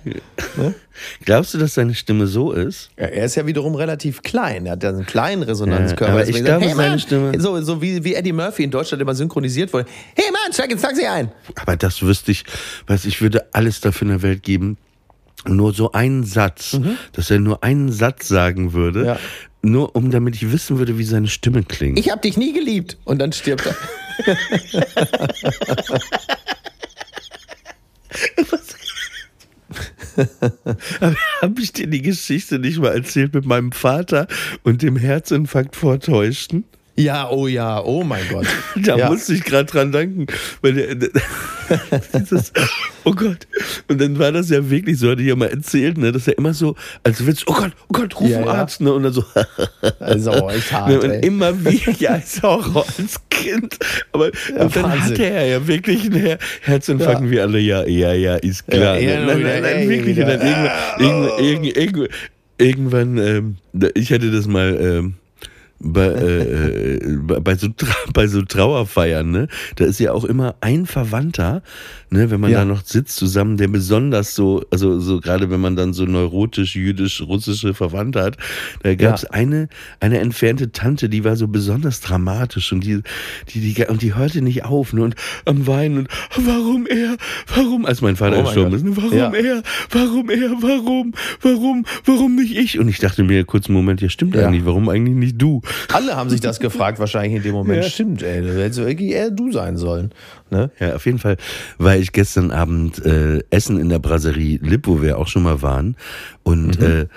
Glaubst du, dass seine Stimme so ist? Ja, er ist ja wiederum relativ klein. Er hat ja einen kleinen Resonanzkörper. Ja, aber ich sagt, glaube, hey, seine Mann, Stimme- So, so wie, wie Eddie Murphy in Deutschland immer synchronisiert wurde. Hey Mann, steig ins Taxi ein. Aber das wüsste ich, weiß ich würde alles dafür in der Welt geben. Nur so einen Satz, dass er nur einen Satz sagen würde, Mhm. Ja. nur um damit ich wissen würde, wie seine Stimme klingt. Ich hab dich nie geliebt. Und dann stirbt er. Habe ich dir die Geschichte nicht mal erzählt mit meinem Vater und dem Herzinfarkt vortäuschten? Ja, oh ja, oh mein Gott. Da ja. musste ich gerade dran denken. Dieses, oh Gott. Und dann war das ja wirklich so, hatte ich ja mal erzählt, ne, dass er immer so, als willst oh Gott, oh Gott, ruf Ja, einen ja. Arzt, ne? Und dann so, Also, echt hart, ne, und ey. immer wieder, ja, ist auch als Kind. Aber Ja, und dann Wahnsinn. hatte er ja wirklich einen Her Herzinfarkt wir alle, ja, ja, ja, ist klar. Ja, ne? nein, nein, nein, ey, wirklich. dann irgendwann, ähm, ich hatte das mal, ähm, bei, äh, äh, bei, so, bei so Trauerfeiern, ne, da ist ja auch immer ein Verwandter, ne, wenn man Ja. da noch sitzt zusammen, der besonders so, also so gerade wenn man dann so neurotisch, jüdisch, russische Verwandte hat, da gab es Ja. eine, eine entfernte Tante, die war so besonders dramatisch und die, die, die, und die hörte nicht auf, ne, und am Weinen und warum er, warum, als mein Vater Oh gestorben ist, ne, warum Ja. er, warum er, warum, warum, warum nicht ich? Und ich dachte mir kurz einen Moment, ja stimmt Ja. eigentlich, warum eigentlich nicht du? Alle haben sich das gefragt, wahrscheinlich in dem Moment. Ja. Stimmt, ey. Das hätte so irgendwie eher du sein sollen. Ne? Ja, auf jeden Fall war ich gestern Abend äh, essen in der Brasserie Lipp, wo wir auch schon mal waren. Und äh,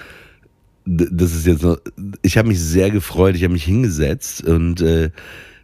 d- das ist jetzt noch, ich habe mich sehr gefreut, ich habe mich hingesetzt und äh,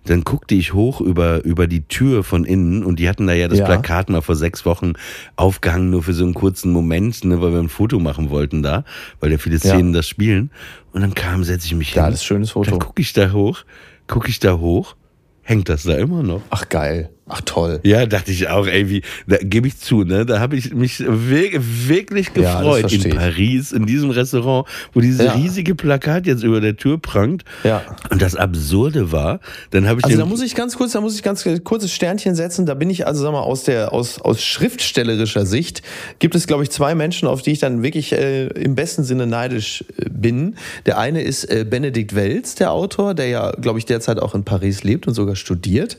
dann guckte ich hoch über, über die Tür von innen und die hatten da ja das Ja. Plakat mal vor sechs Wochen aufgehangen, nur für so einen kurzen Moment, ne, weil wir ein Foto machen wollten da, weil ja viele Ja. Szenen das spielen. Und dann kam, setze ich mich Ja, hin. das ist schönes Foto. Dann gucke ich da hoch, gucke ich da hoch, hängt das da immer noch. Ach, geil. Ach, toll. Ja, dachte ich auch, ey, wie, da gebe ich zu, ne? Da habe ich mich wir- wirklich Ja, gefreut in verstehe ich. Paris, in diesem Restaurant, wo dieses Ja. riesige Plakat jetzt über der Tür prangt. Ja. Und das Absurde war, dann habe ich Also da muss ich ganz kurz, da muss ich ganz kurzes Sternchen setzen. Da bin ich also sag mal aus der aus aus schriftstellerischer Sicht gibt es glaube ich zwei Menschen, auf die ich dann wirklich äh, im besten Sinne neidisch äh, bin. Der eine ist äh, Benedikt Welz, der Autor, der ja glaube ich derzeit auch in Paris lebt und sogar studiert.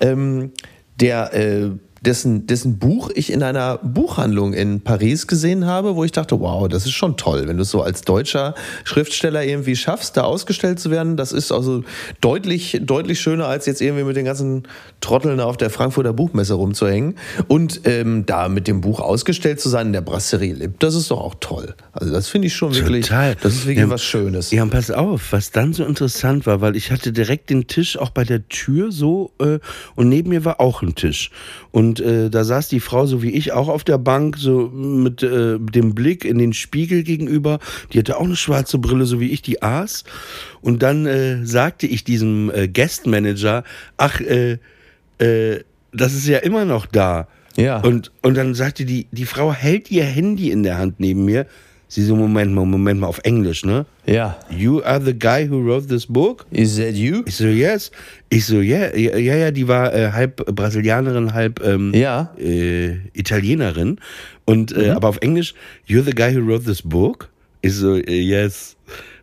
Ähm, der äh, dessen, dessen Buch ich in einer Buchhandlung in Paris gesehen habe, wo ich dachte, wow, das ist schon toll, wenn du es so als deutscher Schriftsteller irgendwie schaffst, da ausgestellt zu werden. Das ist also deutlich, deutlich schöner, als jetzt irgendwie mit den ganzen Trotteln auf der Frankfurter Buchmesse rumzuhängen. Und ähm, da mit dem Buch ausgestellt zu sein in der Brasserie Lipp, das ist doch auch toll. Also das finde ich schon wirklich, Total. das ist wirklich Ja, was Schönes. Ja, und pass auf, was dann so interessant war, weil ich hatte direkt den Tisch auch bei der Tür so äh, und neben mir war auch ein Tisch. Und äh, da saß die Frau so wie ich auch auf der Bank, so mit äh, dem Blick in den Spiegel gegenüber. Die hatte auch eine schwarze Brille, so wie ich, die aß. Und dann äh, sagte ich diesem äh, Guestmanager, ach, äh, äh, das ist ja immer noch da. Ja. Und, und dann sagte die, die Frau hält ihr Handy in der Hand neben mir. Sie so, Moment mal, Moment mal, auf Englisch, ne? Ja. You are the guy who wrote this book? Is that you? Ich so, yes. Ich so, yeah, ja, ja, ja, die war äh, halb Brasilianerin, halb ähm, Ja. äh, Italienerin. Und äh, aber auf Englisch, you're the guy who wrote this book? Ich so, äh, yes.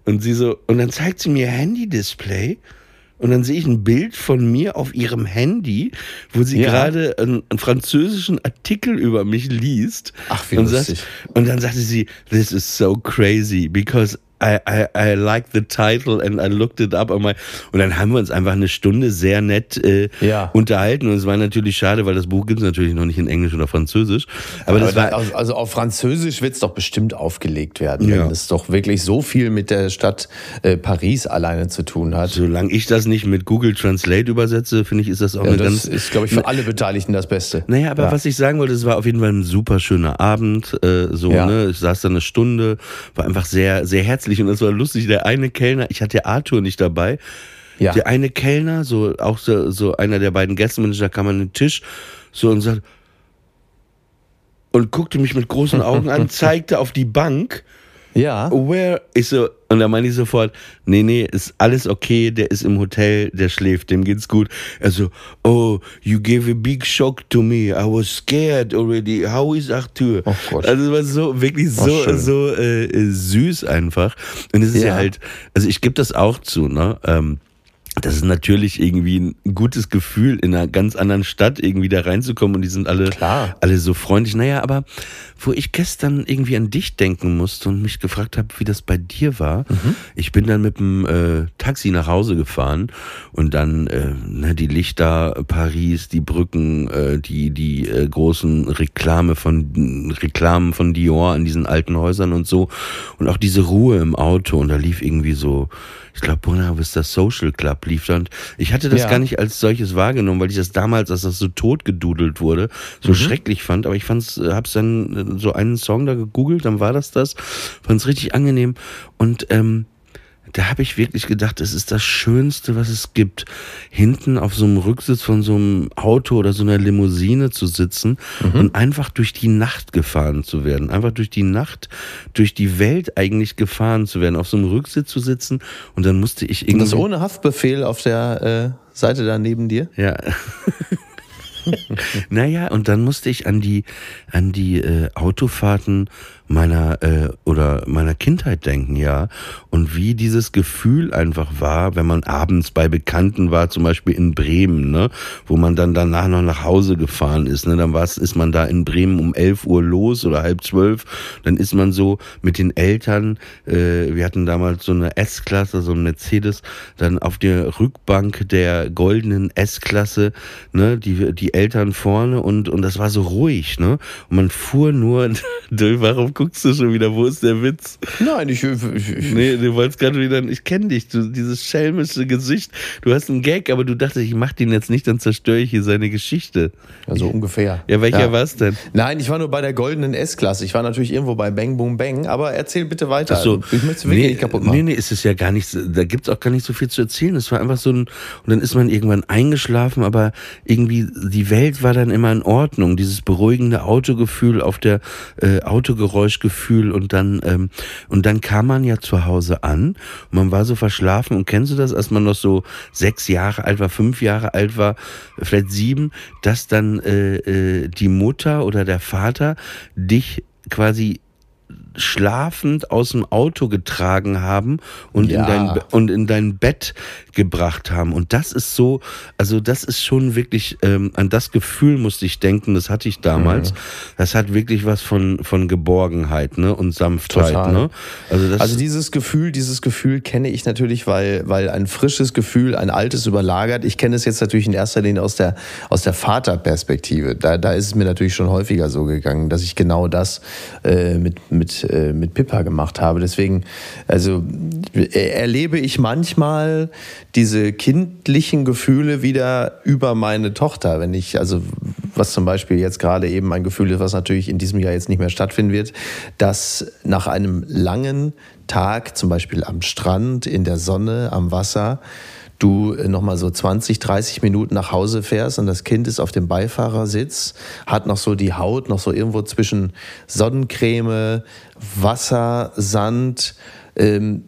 Und sie so, und dann zeigt sie mir Handy-Display. Und dann sehe ich ein Bild von mir auf ihrem Handy, wo sie Ja. gerade einen, einen französischen Artikel über mich liest. Ach, wie und sagt- lustig. und dann sagte sie, this is so crazy, because I, I, I like the title and I looked it up. Und dann haben wir uns einfach eine Stunde sehr nett äh, Ja. unterhalten. Und es war natürlich schade, weil das Buch gibt es natürlich noch nicht in Englisch oder Französisch. Aber, das Aber war. da- also, also auf Französisch wird es doch bestimmt aufgelegt werden, Ja. wenn es doch wirklich so viel mit der Stadt äh, Paris alleine zu tun hat. Solange ich das nicht mit Google Translate übersetze, finde ich, ist das auch Ja, eine das ganz. ist, glaube ich, für alle Beteiligten das Beste. Naja, aber Ja. was ich sagen wollte, es war auf jeden Fall ein super schöner Abend. Äh, so, ne? Ich saß da eine Stunde, war einfach sehr, sehr herzlich und es war lustig. Der eine Kellner, ich hatte Arthur nicht dabei. Ja. Der eine Kellner, so auch so, so einer der beiden Gästemanager, kam an den Tisch so und sagt und guckte mich mit großen Augen an, zeigte auf die Bank. Ja. Where? Ich so, und da meine ich sofort, nee, nee, ist alles okay, der ist im Hotel, der schläft, dem geht's gut. Er so, oh, you gave a big shock to me, I was scared already, how is Arthur? Oh Gott. Also es war so, wirklich Oh, so, schön. so äh, süß einfach. Und es ist ja, Ja. halt, also ich gebe das auch zu, ne, ähm, das ist natürlich irgendwie ein gutes Gefühl, in einer ganz anderen Stadt irgendwie da reinzukommen und die sind alle, Klar. alle so freundlich. Naja, aber wo ich gestern irgendwie an dich denken musste und mich gefragt habe, wie das bei dir war, ich bin dann mit dem äh, Taxi nach Hause gefahren und dann äh, ne, die Lichter, Paris, die Brücken, äh, die die äh, großen Reklame von Reklamen von Dior an diesen alten Häusern und so und auch diese Ruhe im Auto und da lief irgendwie so ich glaube, Buena Vista Social Club und ich hatte das Ja. gar nicht als solches wahrgenommen, weil ich das damals, als das so totgedudelt wurde, so schrecklich fand. Aber ich fand's, äh, hab's dann äh, so einen Song da gegoogelt, dann war das das, fand's richtig angenehm und ähm, da habe ich wirklich gedacht, es ist das Schönste, was es gibt, hinten auf so einem Rücksitz von so einem Auto oder so einer Limousine zu sitzen und einfach durch die Nacht gefahren zu werden. Einfach durch die Nacht, durch die Welt eigentlich gefahren zu werden, auf so einem Rücksitz zu sitzen und dann musste ich Und irgendwie... das ohne Haftbefehl auf der äh, Seite da neben dir? Ja. naja, und dann musste ich an die, an die äh, Autofahrten meiner äh, oder meiner Kindheit denken, ja. Und wie dieses Gefühl einfach war, wenn man abends bei Bekannten war, zum Beispiel in Bremen, ne, wo man dann danach noch nach Hause gefahren ist, ne, dann war's, ist man da in Bremen um 11 Uhr los oder halb zwölf, dann ist man so mit den Eltern, äh, wir hatten damals so eine S-Klasse, so ein Mercedes, dann auf der Rückbank der goldenen S-Klasse, ne, die, die Eltern vorne und, und das war so ruhig, ne, und man fuhr nur, warum guckst du schon wieder, wo ist der Witz? Nein, ich, ich, Nee, du wolltest gerade wieder, ich kenne dich, du, dieses schelmische Gesicht, du hast einen Gag, aber du dachtest, ich mach den jetzt nicht, dann zerstöre ich hier seine Geschichte. also ungefähr. Ja, welcher war's denn? Nein, ich war nur bei der goldenen S-Klasse. Ich war natürlich irgendwo bei Bang Boom Bang, aber erzähl bitte weiter. Ach so. Ich möchte es wirklich nee, nicht kaputt machen. Nee, nee, ist es ja gar nicht, so- da gibt's auch gar nicht so viel zu erzählen. Es war einfach so ein, und dann ist man irgendwann eingeschlafen, aber irgendwie, die Welt war dann immer in Ordnung. Dieses beruhigende Autogefühl auf der, äh, Autogeräuschgefühl und dann, ähm, und dann kam man ja zu Hause an und man war so verschlafen und kennst du das, als man noch so sechs Jahre alt war, fünf Jahre alt war, vielleicht sieben, dass dann äh, äh, die Mutter oder der Vater dich quasi schlafend aus dem Auto getragen haben und Ja. in dein und in dein Bett gebracht haben und das ist so also das ist schon wirklich ähm, an das Gefühl musste ich denken das hatte ich damals das hat wirklich was von von Geborgenheit ne und Sanftheit Total. ne also Also dieses Gefühl, dieses Gefühl kenne ich natürlich, weil, weil ein frisches Gefühl, ein altes überlagert. Ich kenne es jetzt natürlich in erster Linie aus der, aus der Vaterperspektive. Da, da ist es mir natürlich schon häufiger so gegangen, dass ich genau das äh, mit, mit, äh, mit Pippa gemacht habe. Deswegen, also äh, erlebe ich manchmal diese kindlichen Gefühle wieder über meine Tochter, wenn ich, also was zum Beispiel jetzt gerade eben ein Gefühl ist, was natürlich in diesem Jahr jetzt nicht mehr stattfinden wird, dass nach einem langen Tag, zum Beispiel am Strand, in der Sonne, am Wasser, du nochmal so 20, 30 Minuten nach Hause fährst und das Kind ist auf dem Beifahrersitz, hat noch so die Haut, noch so irgendwo zwischen Sonnencreme, Wasser, Sand, ähm,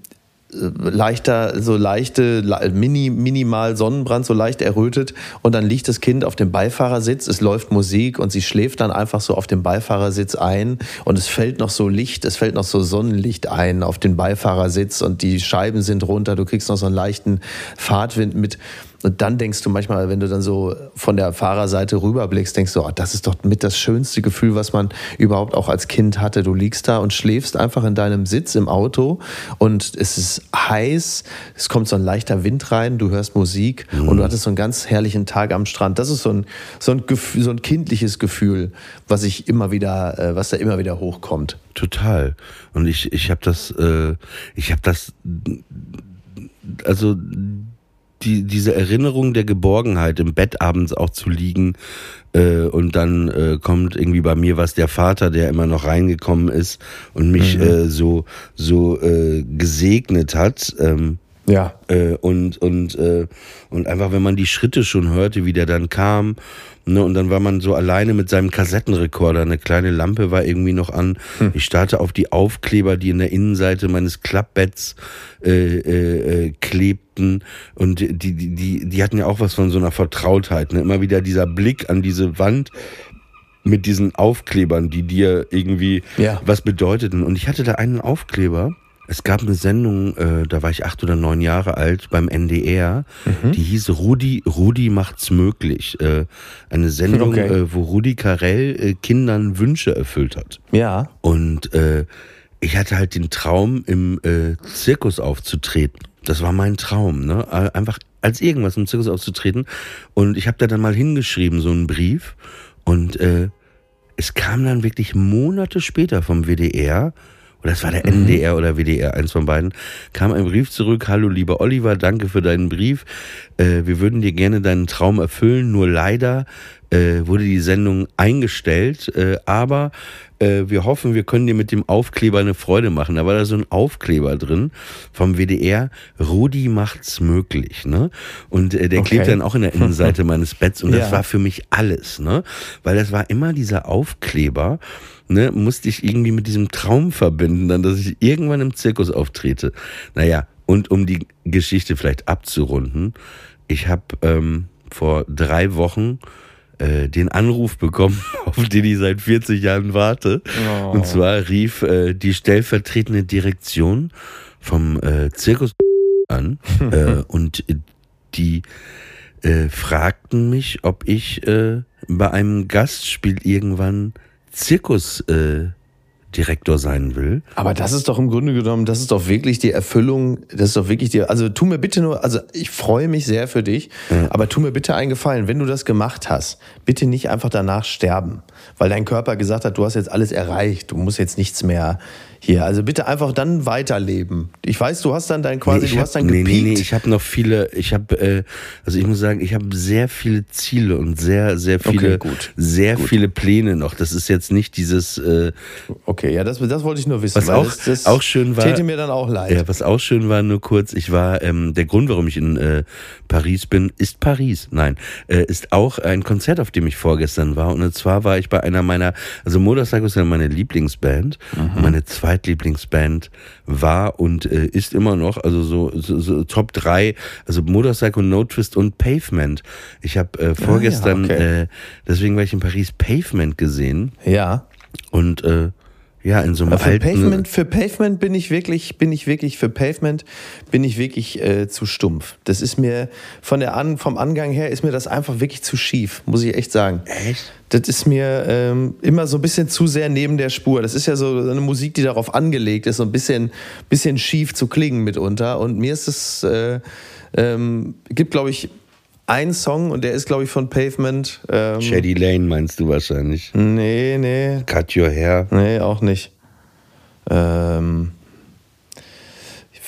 leichter, so leichte, le- mini, minimal Sonnenbrand, so leicht errötet und dann liegt das Kind auf dem Beifahrersitz, es läuft Musik und sie schläft dann einfach so auf dem Beifahrersitz ein und es fällt noch so Licht, es fällt noch so Sonnenlicht ein auf den Beifahrersitz und die Scheiben sind runter, du kriegst noch so einen leichten Fahrtwind mit Und dann denkst du manchmal, wenn du dann so von der Fahrerseite rüberblickst, denkst du, oh, das ist doch mit das schönste Gefühl, was man überhaupt auch als Kind hatte. Du liegst da und schläfst einfach in deinem Sitz im Auto und es ist heiß, es kommt so ein leichter Wind rein, du hörst Musik und du hattest so einen ganz herrlichen Tag am Strand. Das ist so ein, so ein, Gefühl, so ein kindliches Gefühl, was ich immer wieder, äh, was da immer wieder hochkommt. Total. Und ich, ich habe das, äh, ich habe das, also die, diese Erinnerung der Geborgenheit, im Bett abends auch zu liegen äh, und dann äh, kommt irgendwie bei mir was der Vater, der immer noch reingekommen ist und mich äh, so so äh, gesegnet hat. Ähm, Ja. äh, und und äh, und einfach wenn man die Schritte schon hörte, wie der dann kam, ne, und dann war man so alleine mit seinem Kassettenrekorder, eine kleine Lampe war irgendwie noch an. Ich starte auf die Aufkleber, die in der Innenseite meines Klappbetts äh, äh, äh, klebten und die die die die hatten ja auch was von so einer Vertrautheit, ne? Immer wieder dieser Blick an diese Wand mit diesen Aufklebern, die dir irgendwie Ja. was bedeuteten. Und ich hatte da einen Aufkleber. Es gab eine Sendung, äh, da war ich acht oder neun Jahre alt beim NDR, Mhm. die hieß Rudi, Rudi macht's möglich. Äh, eine Sendung, Okay. äh, wo Rudi Carell äh, Kindern Wünsche erfüllt hat. Ja. Und äh, ich hatte halt den Traum, im äh, Zirkus aufzutreten. Das war mein Traum, ne? Einfach als irgendwas im Zirkus aufzutreten. Und ich habe da dann mal hingeschrieben, so einen Brief. Und es kam dann wirklich Monate später vom WDR, oder es war der NDR oder WDR, eins von beiden, kam ein Brief zurück, hallo lieber Oliver, danke für deinen Brief. Äh, wir würden dir gerne deinen Traum erfüllen, nur leider äh, wurde die Sendung eingestellt, äh, aber äh, wir hoffen, wir können dir mit dem Aufkleber eine Freude machen. Da war da so ein Aufkleber drin vom WDR, Rudi macht's möglich, ne? Und äh, der Okay. klebt dann auch in der Innenseite meines Betts und das Ja. war für mich alles, ne? Weil das war immer dieser Aufkleber, ne? Musste ich irgendwie mit diesem Traum verbinden, dann, dass ich irgendwann im Zirkus auftrete. Naja, und um die Geschichte vielleicht abzurunden, ich habe ähm, vor drei Wochen äh, den Anruf bekommen, auf den ich seit 40 Jahren warte. Und zwar rief äh, die stellvertretende Direktion vom äh, Zirkus an äh, und die äh, fragten mich, ob ich äh, bei einem Gastspiel irgendwann Zirkusdirektor äh, sein will. Aber das ist doch im Grunde genommen, das ist doch wirklich die Erfüllung, das ist doch wirklich die, also tu mir bitte nur, also ich freue mich sehr für dich, aber tu mir bitte einen Gefallen, wenn du das gemacht hast, bitte nicht einfach danach sterben, weil dein Körper gesagt hat, du hast jetzt alles erreicht, du musst jetzt nichts mehr hier, also bitte einfach dann weiterleben. Ich weiß, du hast dann dein quasi, ich du hab- hast dann nee, gepiekt. nee, nee, ich habe noch viele, ich habe, äh, also ich muss sagen, ich habe sehr viele Ziele und sehr, sehr viele, Okay, gut. sehr viele Pläne noch. Das ist jetzt nicht dieses, äh, Okay, ja, das, das wollte ich nur wissen, Was weil auch- das, das auch schön war- täte mir dann auch leid. Ja, was auch schön war, nur kurz, ich war, ähm, der Grund, warum ich in äh, Paris bin, ist Paris. Nein, äh, ist auch ein Konzert, auf dem ich vorgestern war. Und zwar war ich bei einer meiner, also Motorcycle ist ja meine Lieblingsband. Mhm. Meine Zweitlieblingsband war und äh, ist immer noch, also so, so, so Top 3, also Motorcycle, No Twist und Pavement. Ich habe äh, vorgestern, okay. äh, deswegen war ich in Paris Pavement gesehen ja. und äh, ja, in so einem Für alten... Pavement, für Pavement bin ich wirklich, bin ich wirklich, für Pavement bin ich wirklich äh, zu stumpf. Das ist mir von der An, vom Angang her ist mir das einfach wirklich zu schief, muss ich echt sagen. Echt? Das ist mir ähm, immer so ein bisschen zu sehr neben der Spur. Das ist ja so eine Musik, die darauf angelegt ist, so ein bisschen, bisschen schief zu klingen mitunter. Und mir ist es, äh, ähm, gibt glaube ich einen Song und der ist glaube ich von Pavement. Ähm, Shady Lane meinst du wahrscheinlich. nee, nee, Cut Your Hair. Nee, auch nicht. Ähm,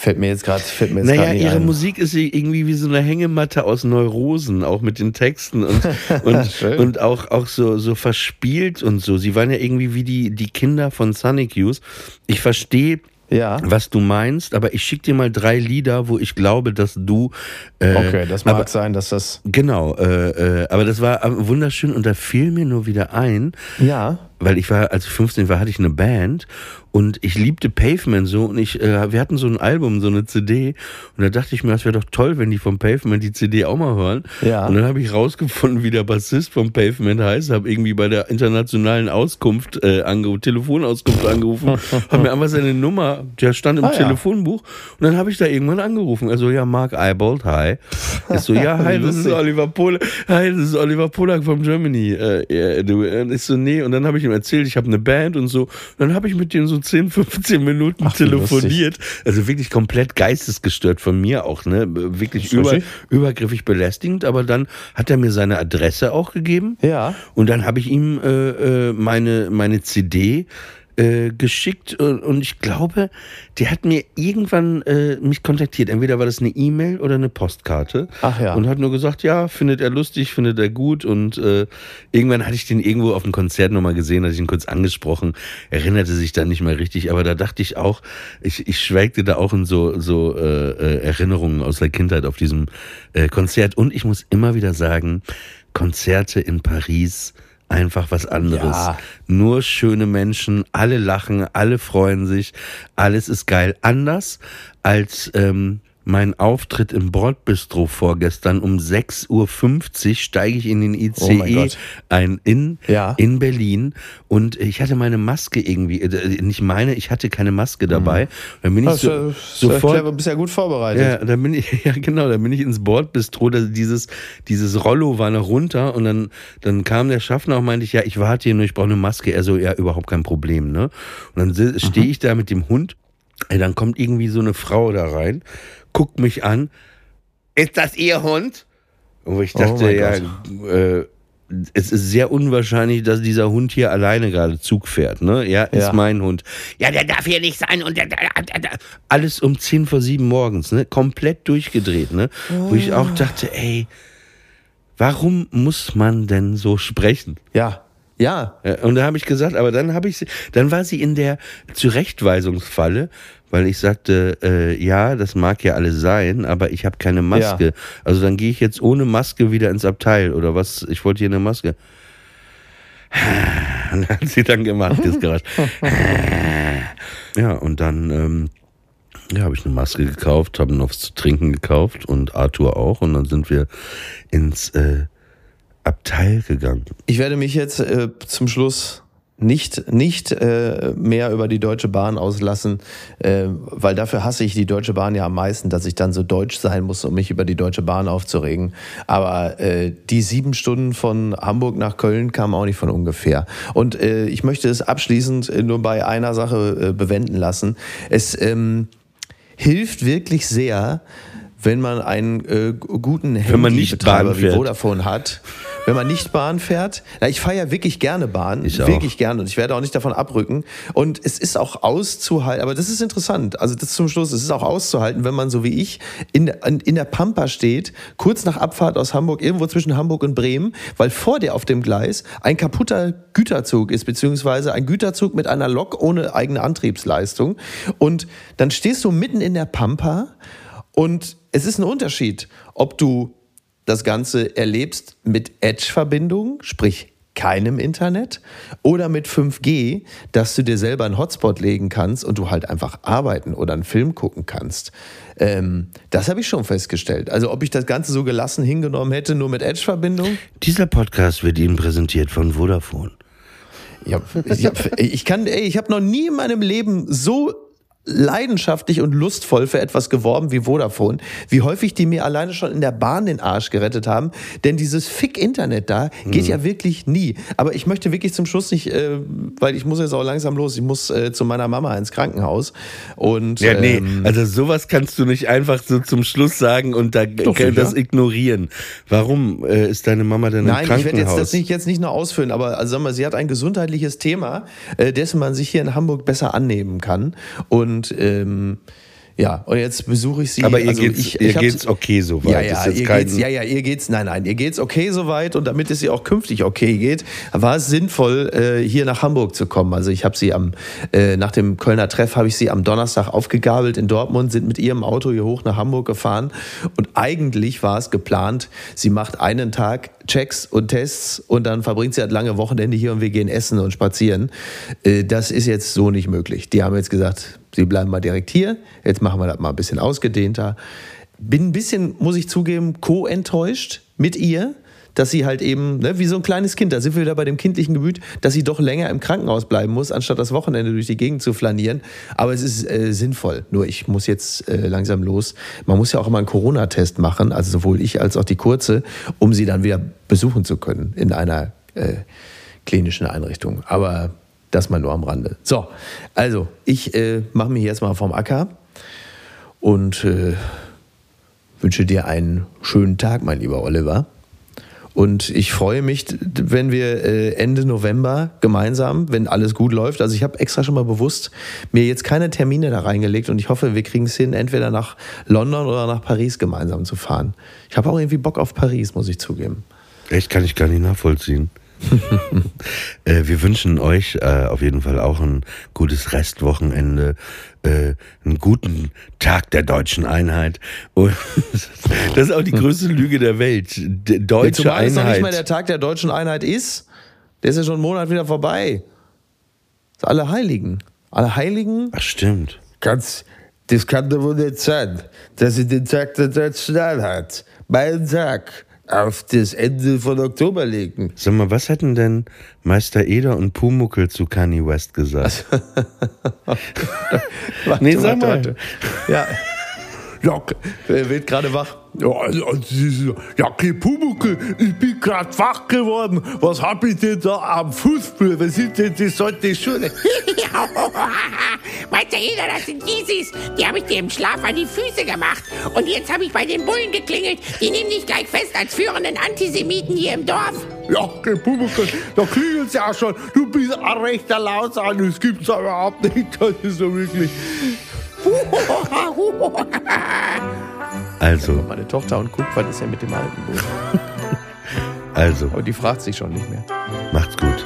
fällt mir jetzt gerade, fällt mir jetzt Naja, nicht ihre ein. Musik ist irgendwie wie so eine Hängematte aus Neurosen, auch mit den Texten und, und, und auch, auch so, so verspielt und so. Sie waren ja irgendwie wie die, die Kinder von Sonic Youth. Ich verstehe, Ja. was du meinst, aber ich schick dir mal drei Lieder, wo ich glaube, dass du. Äh, Okay, das mag aber, sein, dass das. Genau, äh, äh, aber das war äh, wunderschön und da fiel mir nur wieder ein, Ja. Weil ich war, als ich 15 war, hatte ich eine Band und ich liebte Pavement so und ich, äh, wir hatten so ein Album, so eine CD und da dachte ich mir, das wäre doch toll, wenn die vom Pavement die CD auch mal hören. Ja. Und dann habe ich rausgefunden, wie der Bassist vom Pavement heißt, habe irgendwie bei der internationalen Auskunft äh, angerufen, Telefonauskunft angerufen, habe mir einfach seine Nummer, der stand im Ah. Telefonbuch und dann habe ich da irgendwann angerufen. Also ja, Mark Eibold, hi. Ich so, ja, hi, das ist. Oliver Polak, hi, das ist Oliver Polak von Germany. Äh, du, äh, ich so, nee, und dann habe ich ihm erzählt, ich habe eine Band und so. Und dann habe ich mit dem so 10, 15 Minuten Ach, telefoniert. Also wirklich komplett geistesgestört von mir auch, ne? Wirklich über, übergriffig belästigend, aber dann hat er mir seine Adresse auch gegeben. Ja. Und dann habe ich ihm äh, äh, meine, meine CD äh, geschickt und, und ich glaube, der hat mir irgendwann äh, mich kontaktiert. Entweder war das eine E-Mail oder eine Postkarte. Ach ja. Und hat nur gesagt, ja, findet er lustig, findet er gut. Und äh, irgendwann hatte ich den irgendwo auf dem Konzert nochmal gesehen, hatte ich ihn kurz angesprochen, erinnerte sich dann nicht mehr richtig. Aber da dachte ich auch, ich, ich schwelgte da auch in so, so äh, äh, Erinnerungen aus der Kindheit auf diesem äh, Konzert. Und ich muss immer wieder sagen, Konzerte in Paris, einfach was anderes. Ja. Nur schöne Menschen, alle lachen, alle freuen sich, alles ist geil. Anders als ähm, mein Auftritt im Bordbistro vorgestern um 6.50 Uhr steige ich in den Oh ICE Gott. ein in, Ja. in Berlin und ich hatte meine Maske irgendwie, äh, nicht meine, ich hatte keine Maske dabei. Dann bin ich so, ja sofort, clever, bist ja gut vorbereitet. ja, da bin ich, ja genau, da bin ich ins Bordbistro, da dieses, dieses Rollo war noch runter und dann, dann kam der Schaffner und meinte ich, ja, ich warte hier nur, ich brauche eine Maske. Er so, ja, überhaupt kein Problem, ne? Und dann si- stehe ich da mit dem Hund, ey, dann kommt irgendwie so eine Frau da rein, guckt mich an, ist das Ihr Hund? Und ich Oh dachte, mein ja, äh, es ist sehr unwahrscheinlich, dass dieser Hund hier alleine gerade Zug fährt, ne? Ja, ist Ja. mein Hund. Ja, der darf hier nicht sein und der, der, der, alles um 10 vor 7 morgens, ne? Komplett durchgedreht, ne? Wo ich auch dachte, ey, warum muss man denn so sprechen? Ja. Ja. Ja, Und da habe ich gesagt, aber dann habe ich sie, dann war sie in der Zurechtweisungsfalle, weil ich sagte, äh, ja, das mag ja alles sein, aber ich habe keine Maske. Ja. Also dann gehe ich jetzt ohne Maske wieder ins Abteil oder was? Ich wollte hier eine Maske. Und hat sie dann gemacht, das Geräusch. ja, und dann ähm, ja, habe ich eine Maske gekauft, habe noch was zu trinken gekauft und Arthur auch. Und dann sind wir ins äh, Abteil gegangen. Ich werde mich jetzt äh, zum Schluss nicht, nicht äh, mehr über die Deutsche Bahn auslassen, äh, weil dafür hasse ich die Deutsche Bahn ja am meisten, dass ich dann so deutsch sein muss, um mich über die Deutsche Bahn aufzuregen. Aber äh, die sieben Stunden von Hamburg nach Köln kamen auch nicht von ungefähr. Und äh, ich möchte es abschließend äh, nur bei einer Sache äh, bewenden lassen. Es ähm, hilft wirklich sehr, wenn man einen äh, guten Wenn man nicht Handybetreiber wie. Vodafone hat. Wenn man nicht Bahn fährt, na, ich fahre ja wirklich gerne Bahn, Ich auch. wirklich gerne und ich werde auch nicht davon abrücken. Und es ist auch auszuhalten, aber das ist interessant, also das zum Schluss, es ist auch auszuhalten, wenn man so wie ich in, der- in, in der Pampa steht, kurz nach Abfahrt aus Hamburg, irgendwo zwischen Hamburg und Bremen, weil vor dir auf dem Gleis ein kaputter Güterzug ist, beziehungsweise ein Güterzug mit einer Lok ohne eigene Antriebsleistung. Und dann stehst du mitten in der Pampa und es ist ein Unterschied, ob du das Ganze erlebst mit Edge-Verbindung, sprich keinem Internet, oder mit 5G, dass du dir selber einen Hotspot legen kannst und du halt einfach arbeiten oder einen Film gucken kannst. Ähm, das habe ich schon festgestellt. Also ob ich das Ganze so gelassen hingenommen hätte, nur mit Edge-Verbindung. Dieser Podcast wird Ihnen präsentiert von Vodafone. Ich, hab, ich, hab, ich kann, ey, ich habe noch nie in meinem Leben so leidenschaftlich und lustvoll für etwas geworben wie Vodafone, wie häufig die mir alleine schon in der Bahn den Arsch gerettet haben. Denn dieses Fick-Internet da geht ja wirklich nie. Aber ich möchte wirklich zum Schluss nicht, äh, weil ich muss jetzt auch langsam los. Ich muss äh, zu meiner Mama ins Krankenhaus. Und Ja, nee, ähm, also sowas kannst du nicht einfach so zum Schluss sagen und da Doch, kann das ignorieren. Warum äh, ist deine Mama denn Nein, im ich werde jetzt Krankenhaus? das nicht, jetzt nicht nur ausführen, aber also sag mal, sie hat ein gesundheitliches Thema, äh, dessen man sich hier in Hamburg besser annehmen kann. Und ähm, ja, und jetzt besuche ich sie. Aber ihr also geht's, ich, ihr ich geht's okay soweit. Ja, ja, ihr kein- geht's, ja, ja, ihr geht's, nein, nein, ihr geht's okay soweit und damit es ihr auch künftig okay geht, war es sinnvoll, äh, hier nach Hamburg zu kommen. Also ich habe sie am, äh, nach dem Kölner Treff habe ich sie am Donnerstag aufgegabelt in Dortmund, sind mit ihrem Auto hier hoch nach Hamburg gefahren und eigentlich war es geplant, sie macht einen Tag Checks und Tests und dann verbringt sie halt lange Wochenende hier und wir gehen essen und spazieren. Äh, das ist jetzt so nicht möglich. Die haben jetzt gesagt, sie bleiben mal direkt hier. Jetzt machen wir das mal ein bisschen ausgedehnter. Bin ein bisschen, muss ich zugeben, co-enttäuscht mit ihr, dass sie halt eben, ne, wie so ein kleines Kind, da sind wir wieder bei dem kindlichen Gemüt, dass sie doch länger im Krankenhaus bleiben muss, anstatt das Wochenende durch die Gegend zu flanieren. Aber es ist äh, sinnvoll. Nur ich muss jetzt äh, langsam los. Man muss ja auch immer einen Corona-Test machen, also sowohl ich als auch die Kurze, um sie dann wieder besuchen zu können in einer äh, klinischen Einrichtung. Aber das mal nur am Rande. So, also ich äh, mache mich jetzt mal vom Acker und äh, wünsche dir einen schönen Tag, mein lieber Oliver. Und ich freue mich, wenn wir äh, Ende November gemeinsam, wenn alles gut läuft. Also ich habe extra schon mal bewusst mir jetzt keine Termine da reingelegt und ich hoffe, wir kriegen es hin, entweder nach London oder nach Paris gemeinsam zu fahren. Ich habe auch irgendwie Bock auf Paris, muss ich zugeben. Echt kann ich gar nicht nachvollziehen. äh, wir wünschen euch äh, auf jeden Fall auch ein gutes Restwochenende, äh, einen guten Tag der deutschen Einheit. Und das ist auch die größte Lüge der Welt. D deutsche Zumal es noch nicht Einheit. mal der Tag der deutschen Einheit ist. Der ist ja schon einen Monat wieder vorbei. Das alle Heiligen. Alle Heiligen? Ach, stimmt. Ganz, das kann doch wohl nicht sein, dass sie den Tag der deutschen Einheit, meinen Tag, auf das Ende von Oktober legen. Sag mal, was hätten denn Meister Eder und Pumuckel zu Kanye West gesagt? Nee, sag mal. Ja. Ja, wer wird gerade wach? Ja, also, also, Pumuckel, ich bin grad wach geworden. Was hab ich denn da am Fußball? Was sind denn die solche Schuhe? Meister Eder, das sind Yeezys. Die habe ich dir im Schlaf an die Füße gemacht. Und jetzt habe ich bei den Bullen geklingelt. Die nehmen dich gleich fest als führenden Antisemiten hier im Dorf. Ja, okay, Pumuckel, da klingelt's ja schon. Du bist ein rechter Lausan, das gibt's aber überhaupt nicht. Das ist so wirklich. Also, Meine Tochter und guckt, was ist ja mit dem alten Buch. also, Aber die fragt sich schon nicht mehr. macht's gut.